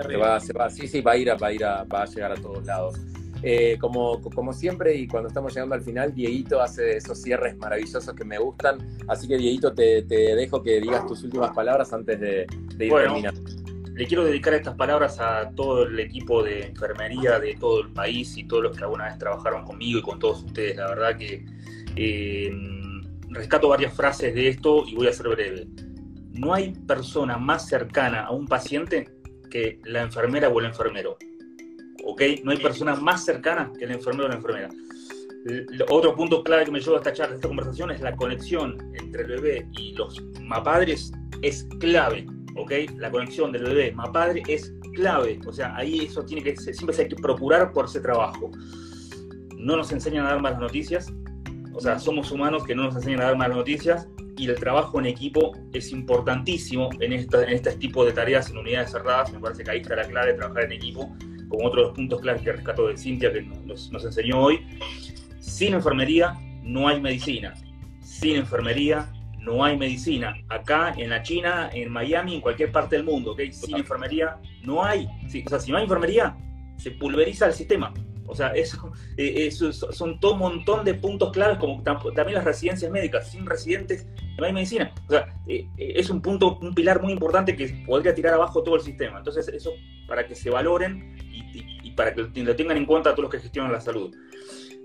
[SPEAKER 1] Se va, se va, sí, sí, va a ir a, va a ir a, va a llegar a todos lados. Eh, como, como siempre, y cuando estamos llegando al final, Dieguito hace esos cierres maravillosos que me gustan. Así que, Dieguito, te, dejo que digas tus últimas palabras antes de, ir terminando.
[SPEAKER 4] Le quiero dedicar estas palabras a todo el equipo de enfermería de todo el país y todos los que alguna vez trabajaron conmigo y con todos ustedes. La verdad que eh, rescato varias frases de esto y voy a ser breve. No hay persona más cercana a un paciente que la enfermera o el enfermero. ¿Ok? No hay persona más cercana que el enfermero o la enfermera. Otro punto clave que me lleva a esta charla, esta conversación, es la conexión entre el bebé y los mapadres es clave, ¿ok? La conexión del bebé mapadre es clave, o sea, ahí eso tiene que, siempre se hay que procurar por ese trabajo. No nos enseñan a dar malas noticias, o sea, somos humanos que no nos enseñan a dar malas noticias y el trabajo en equipo es importantísimo en, esta, en este tipo de tareas en unidades cerradas, me parece que ahí está la clave trabajar en equipo como otros puntos claves que rescato de Cintia que nos, nos enseñó hoy, sin enfermería no hay medicina. Sin enfermería no hay medicina. Acá, en la China, en Miami, en cualquier parte del mundo, ¿ok? Sin enfermería no hay. o sea, si no hay enfermería, se pulveriza el sistema. O sea, eso, eh, son todo un montón de puntos claves, como también las residencias médicas. Sin residentes no hay medicina. O sea, eh, eh, es un punto, un pilar muy importante que podría tirar abajo todo el sistema. Entonces, eso para que se valoren y, para que lo tengan en cuenta todos los que gestionan la salud.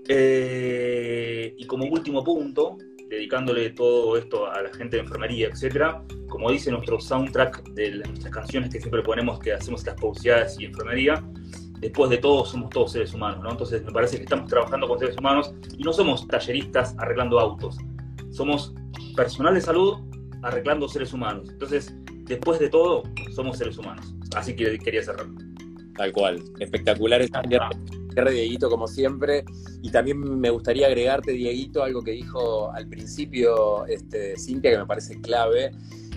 [SPEAKER 4] y como último punto, dedicándole todo esto a la gente de enfermería, etcétera. Como dice nuestro soundtrack de nuestras canciones que siempre ponemos, que hacemos las publicidades y enfermería, después de todo somos todos seres humanos, ¿no? Entonces me parece que estamos trabajando con seres humanos y no somos talleristas arreglando autos, somos personal de salud arreglando seres humanos. Entonces, después de todo, somos seres humanos. Así que quería cerrar.
[SPEAKER 1] Tal cual, espectacular este cierre, Dieguito, como siempre. Y también me gustaría agregarte, Dieguito, algo que dijo al principio este, Cintia, que me parece clave.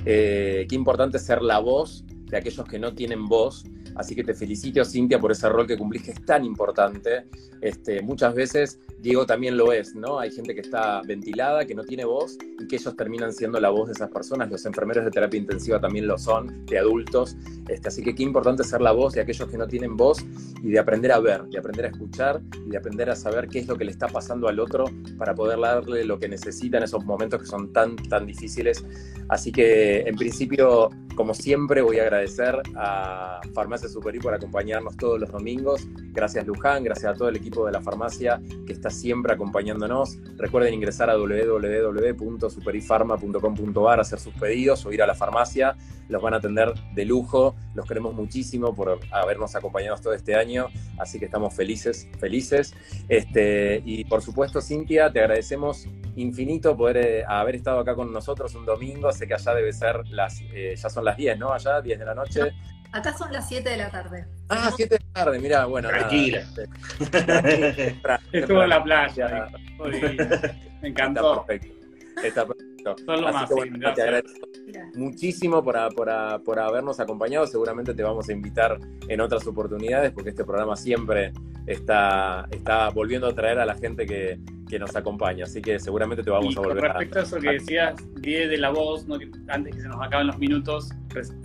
[SPEAKER 1] Eh, qué importante ser la voz de aquellos que no tienen voz Así que te felicito, Cintia, por ese rol que cumplís que es tan importante. Este, muchas veces Diego también lo es, ¿no? Hay gente que está ventilada, que no tiene voz y que ellos terminan siendo la voz de esas personas. Los enfermeros de terapia intensiva también lo son, de adultos. Este, así que qué importante ser la voz de aquellos que no tienen voz y de aprender a ver, de aprender a escuchar y de aprender a saber qué es lo que le está pasando al otro para poder darle lo que necesita en esos momentos que son tan, tan difíciles. Así que en principio, como siempre, voy a agradecer a Farmacia Superi por acompañarnos todos los domingos. Gracias Luján, gracias a todo el equipo de la farmacia que está siempre acompañándonos. Recuerden ingresar a www.superifarma.com.ar, hacer sus pedidos o ir a la farmacia. Los van a atender de lujo. Los queremos muchísimo por habernos acompañado todo este año. Así que estamos felices, felices. Este, y por supuesto, Cintia, te agradecemos infinito poder eh, haber estado acá con nosotros un domingo. Sé que allá debe ser las, eh, ya son las 10, ¿no? Allá, 10 de la noche.
[SPEAKER 3] Acá son las 7 de la tarde.
[SPEAKER 1] Ah, 7 de la tarde, mira, bueno.
[SPEAKER 2] Tranquila. Estuvo en la playa. Me encantó.
[SPEAKER 1] Está perfecto. Está perfecto. Son lo más, te agradezco muchísimo por, por, habernos acompañado. Seguramente te vamos a invitar en otras oportunidades porque este programa siempre está, está volviendo a traer a la gente que, nos acompaña. Así que seguramente te vamos a volver
[SPEAKER 2] con respecto a... eso que decías, Die de la voz, antes que se nos acaben los minutos,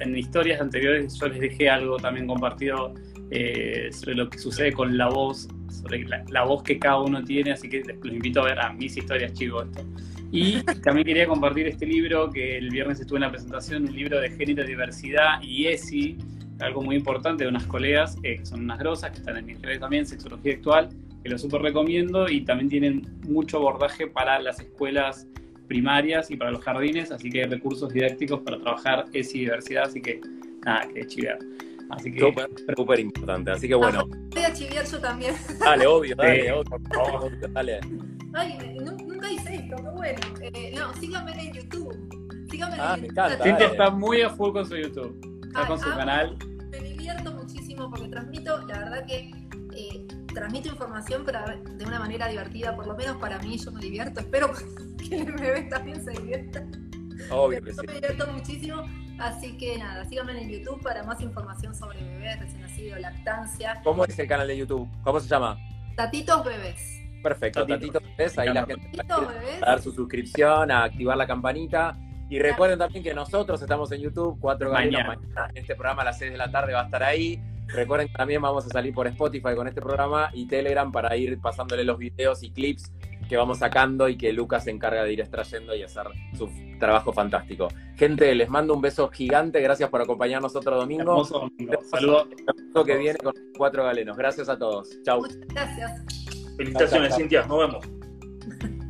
[SPEAKER 2] en historias anteriores yo les dejé algo también compartido eh, sobre lo que sucede con la voz, sobre la, voz que cada uno tiene, así que los invito a ver a mis historias, chicos, esto. Y también quería compartir este libro que el viernes estuve en la presentación, un libro de género, diversidad y ESI, algo muy importante de unas colegas, eh, que son unas grosas, que están en mi red también, Sexología Actual, que lo súper recomiendo y también tienen mucho abordaje para las escuelas primarias y para los jardines, así que hay recursos didácticos para trabajar ESI y diversidad, así que nada, que chivear. Así que
[SPEAKER 1] súper importante, así que bueno.
[SPEAKER 3] Voy a chiviar yo también.
[SPEAKER 1] Dale, obvio, dale, obvio, dale.
[SPEAKER 3] Ay, nunca hice esto, qué bueno. Eh, no, síganme en YouTube. Síganme
[SPEAKER 2] ah, en YouTube. Cintia está muy a full con su YouTube. Está con su ah, canal.
[SPEAKER 3] Me divierto muchísimo porque transmito, la verdad que transmito información, pero de una manera divertida, por lo menos para mí yo me divierto. Espero que el bebé también se divierta.
[SPEAKER 1] Obvio que
[SPEAKER 3] sí. Me divierto muchísimo. Así que nada, síganme en YouTube para más información sobre bebés, recién nacido, lactancia.
[SPEAKER 1] ¿Cómo es el canal de YouTube? ¿Cómo se llama?
[SPEAKER 3] Tatitos Bebés.
[SPEAKER 1] Perfecto, Tatitos Bebés, ahí la gente a dar su suscripción, a activar la campanita. Y recuerden también que nosotros estamos en YouTube, cuatro galenos mañana. Este programa a las 6 de la tarde va a estar ahí. Recuerden que también vamos a salir por Spotify con este programa y Telegram para ir pasándole los videos y clips que vamos sacando y que Lucas se encarga de ir extrayendo y hacer su trabajo fantástico. Gente, les mando un beso gigante. Gracias por acompañarnos otro domingo.
[SPEAKER 2] Saludos.
[SPEAKER 1] que viene con cuatro galenos. Gracias a todos. Chau.
[SPEAKER 3] Muchas gracias.
[SPEAKER 4] Felicitaciones, Cintia. Nos vemos.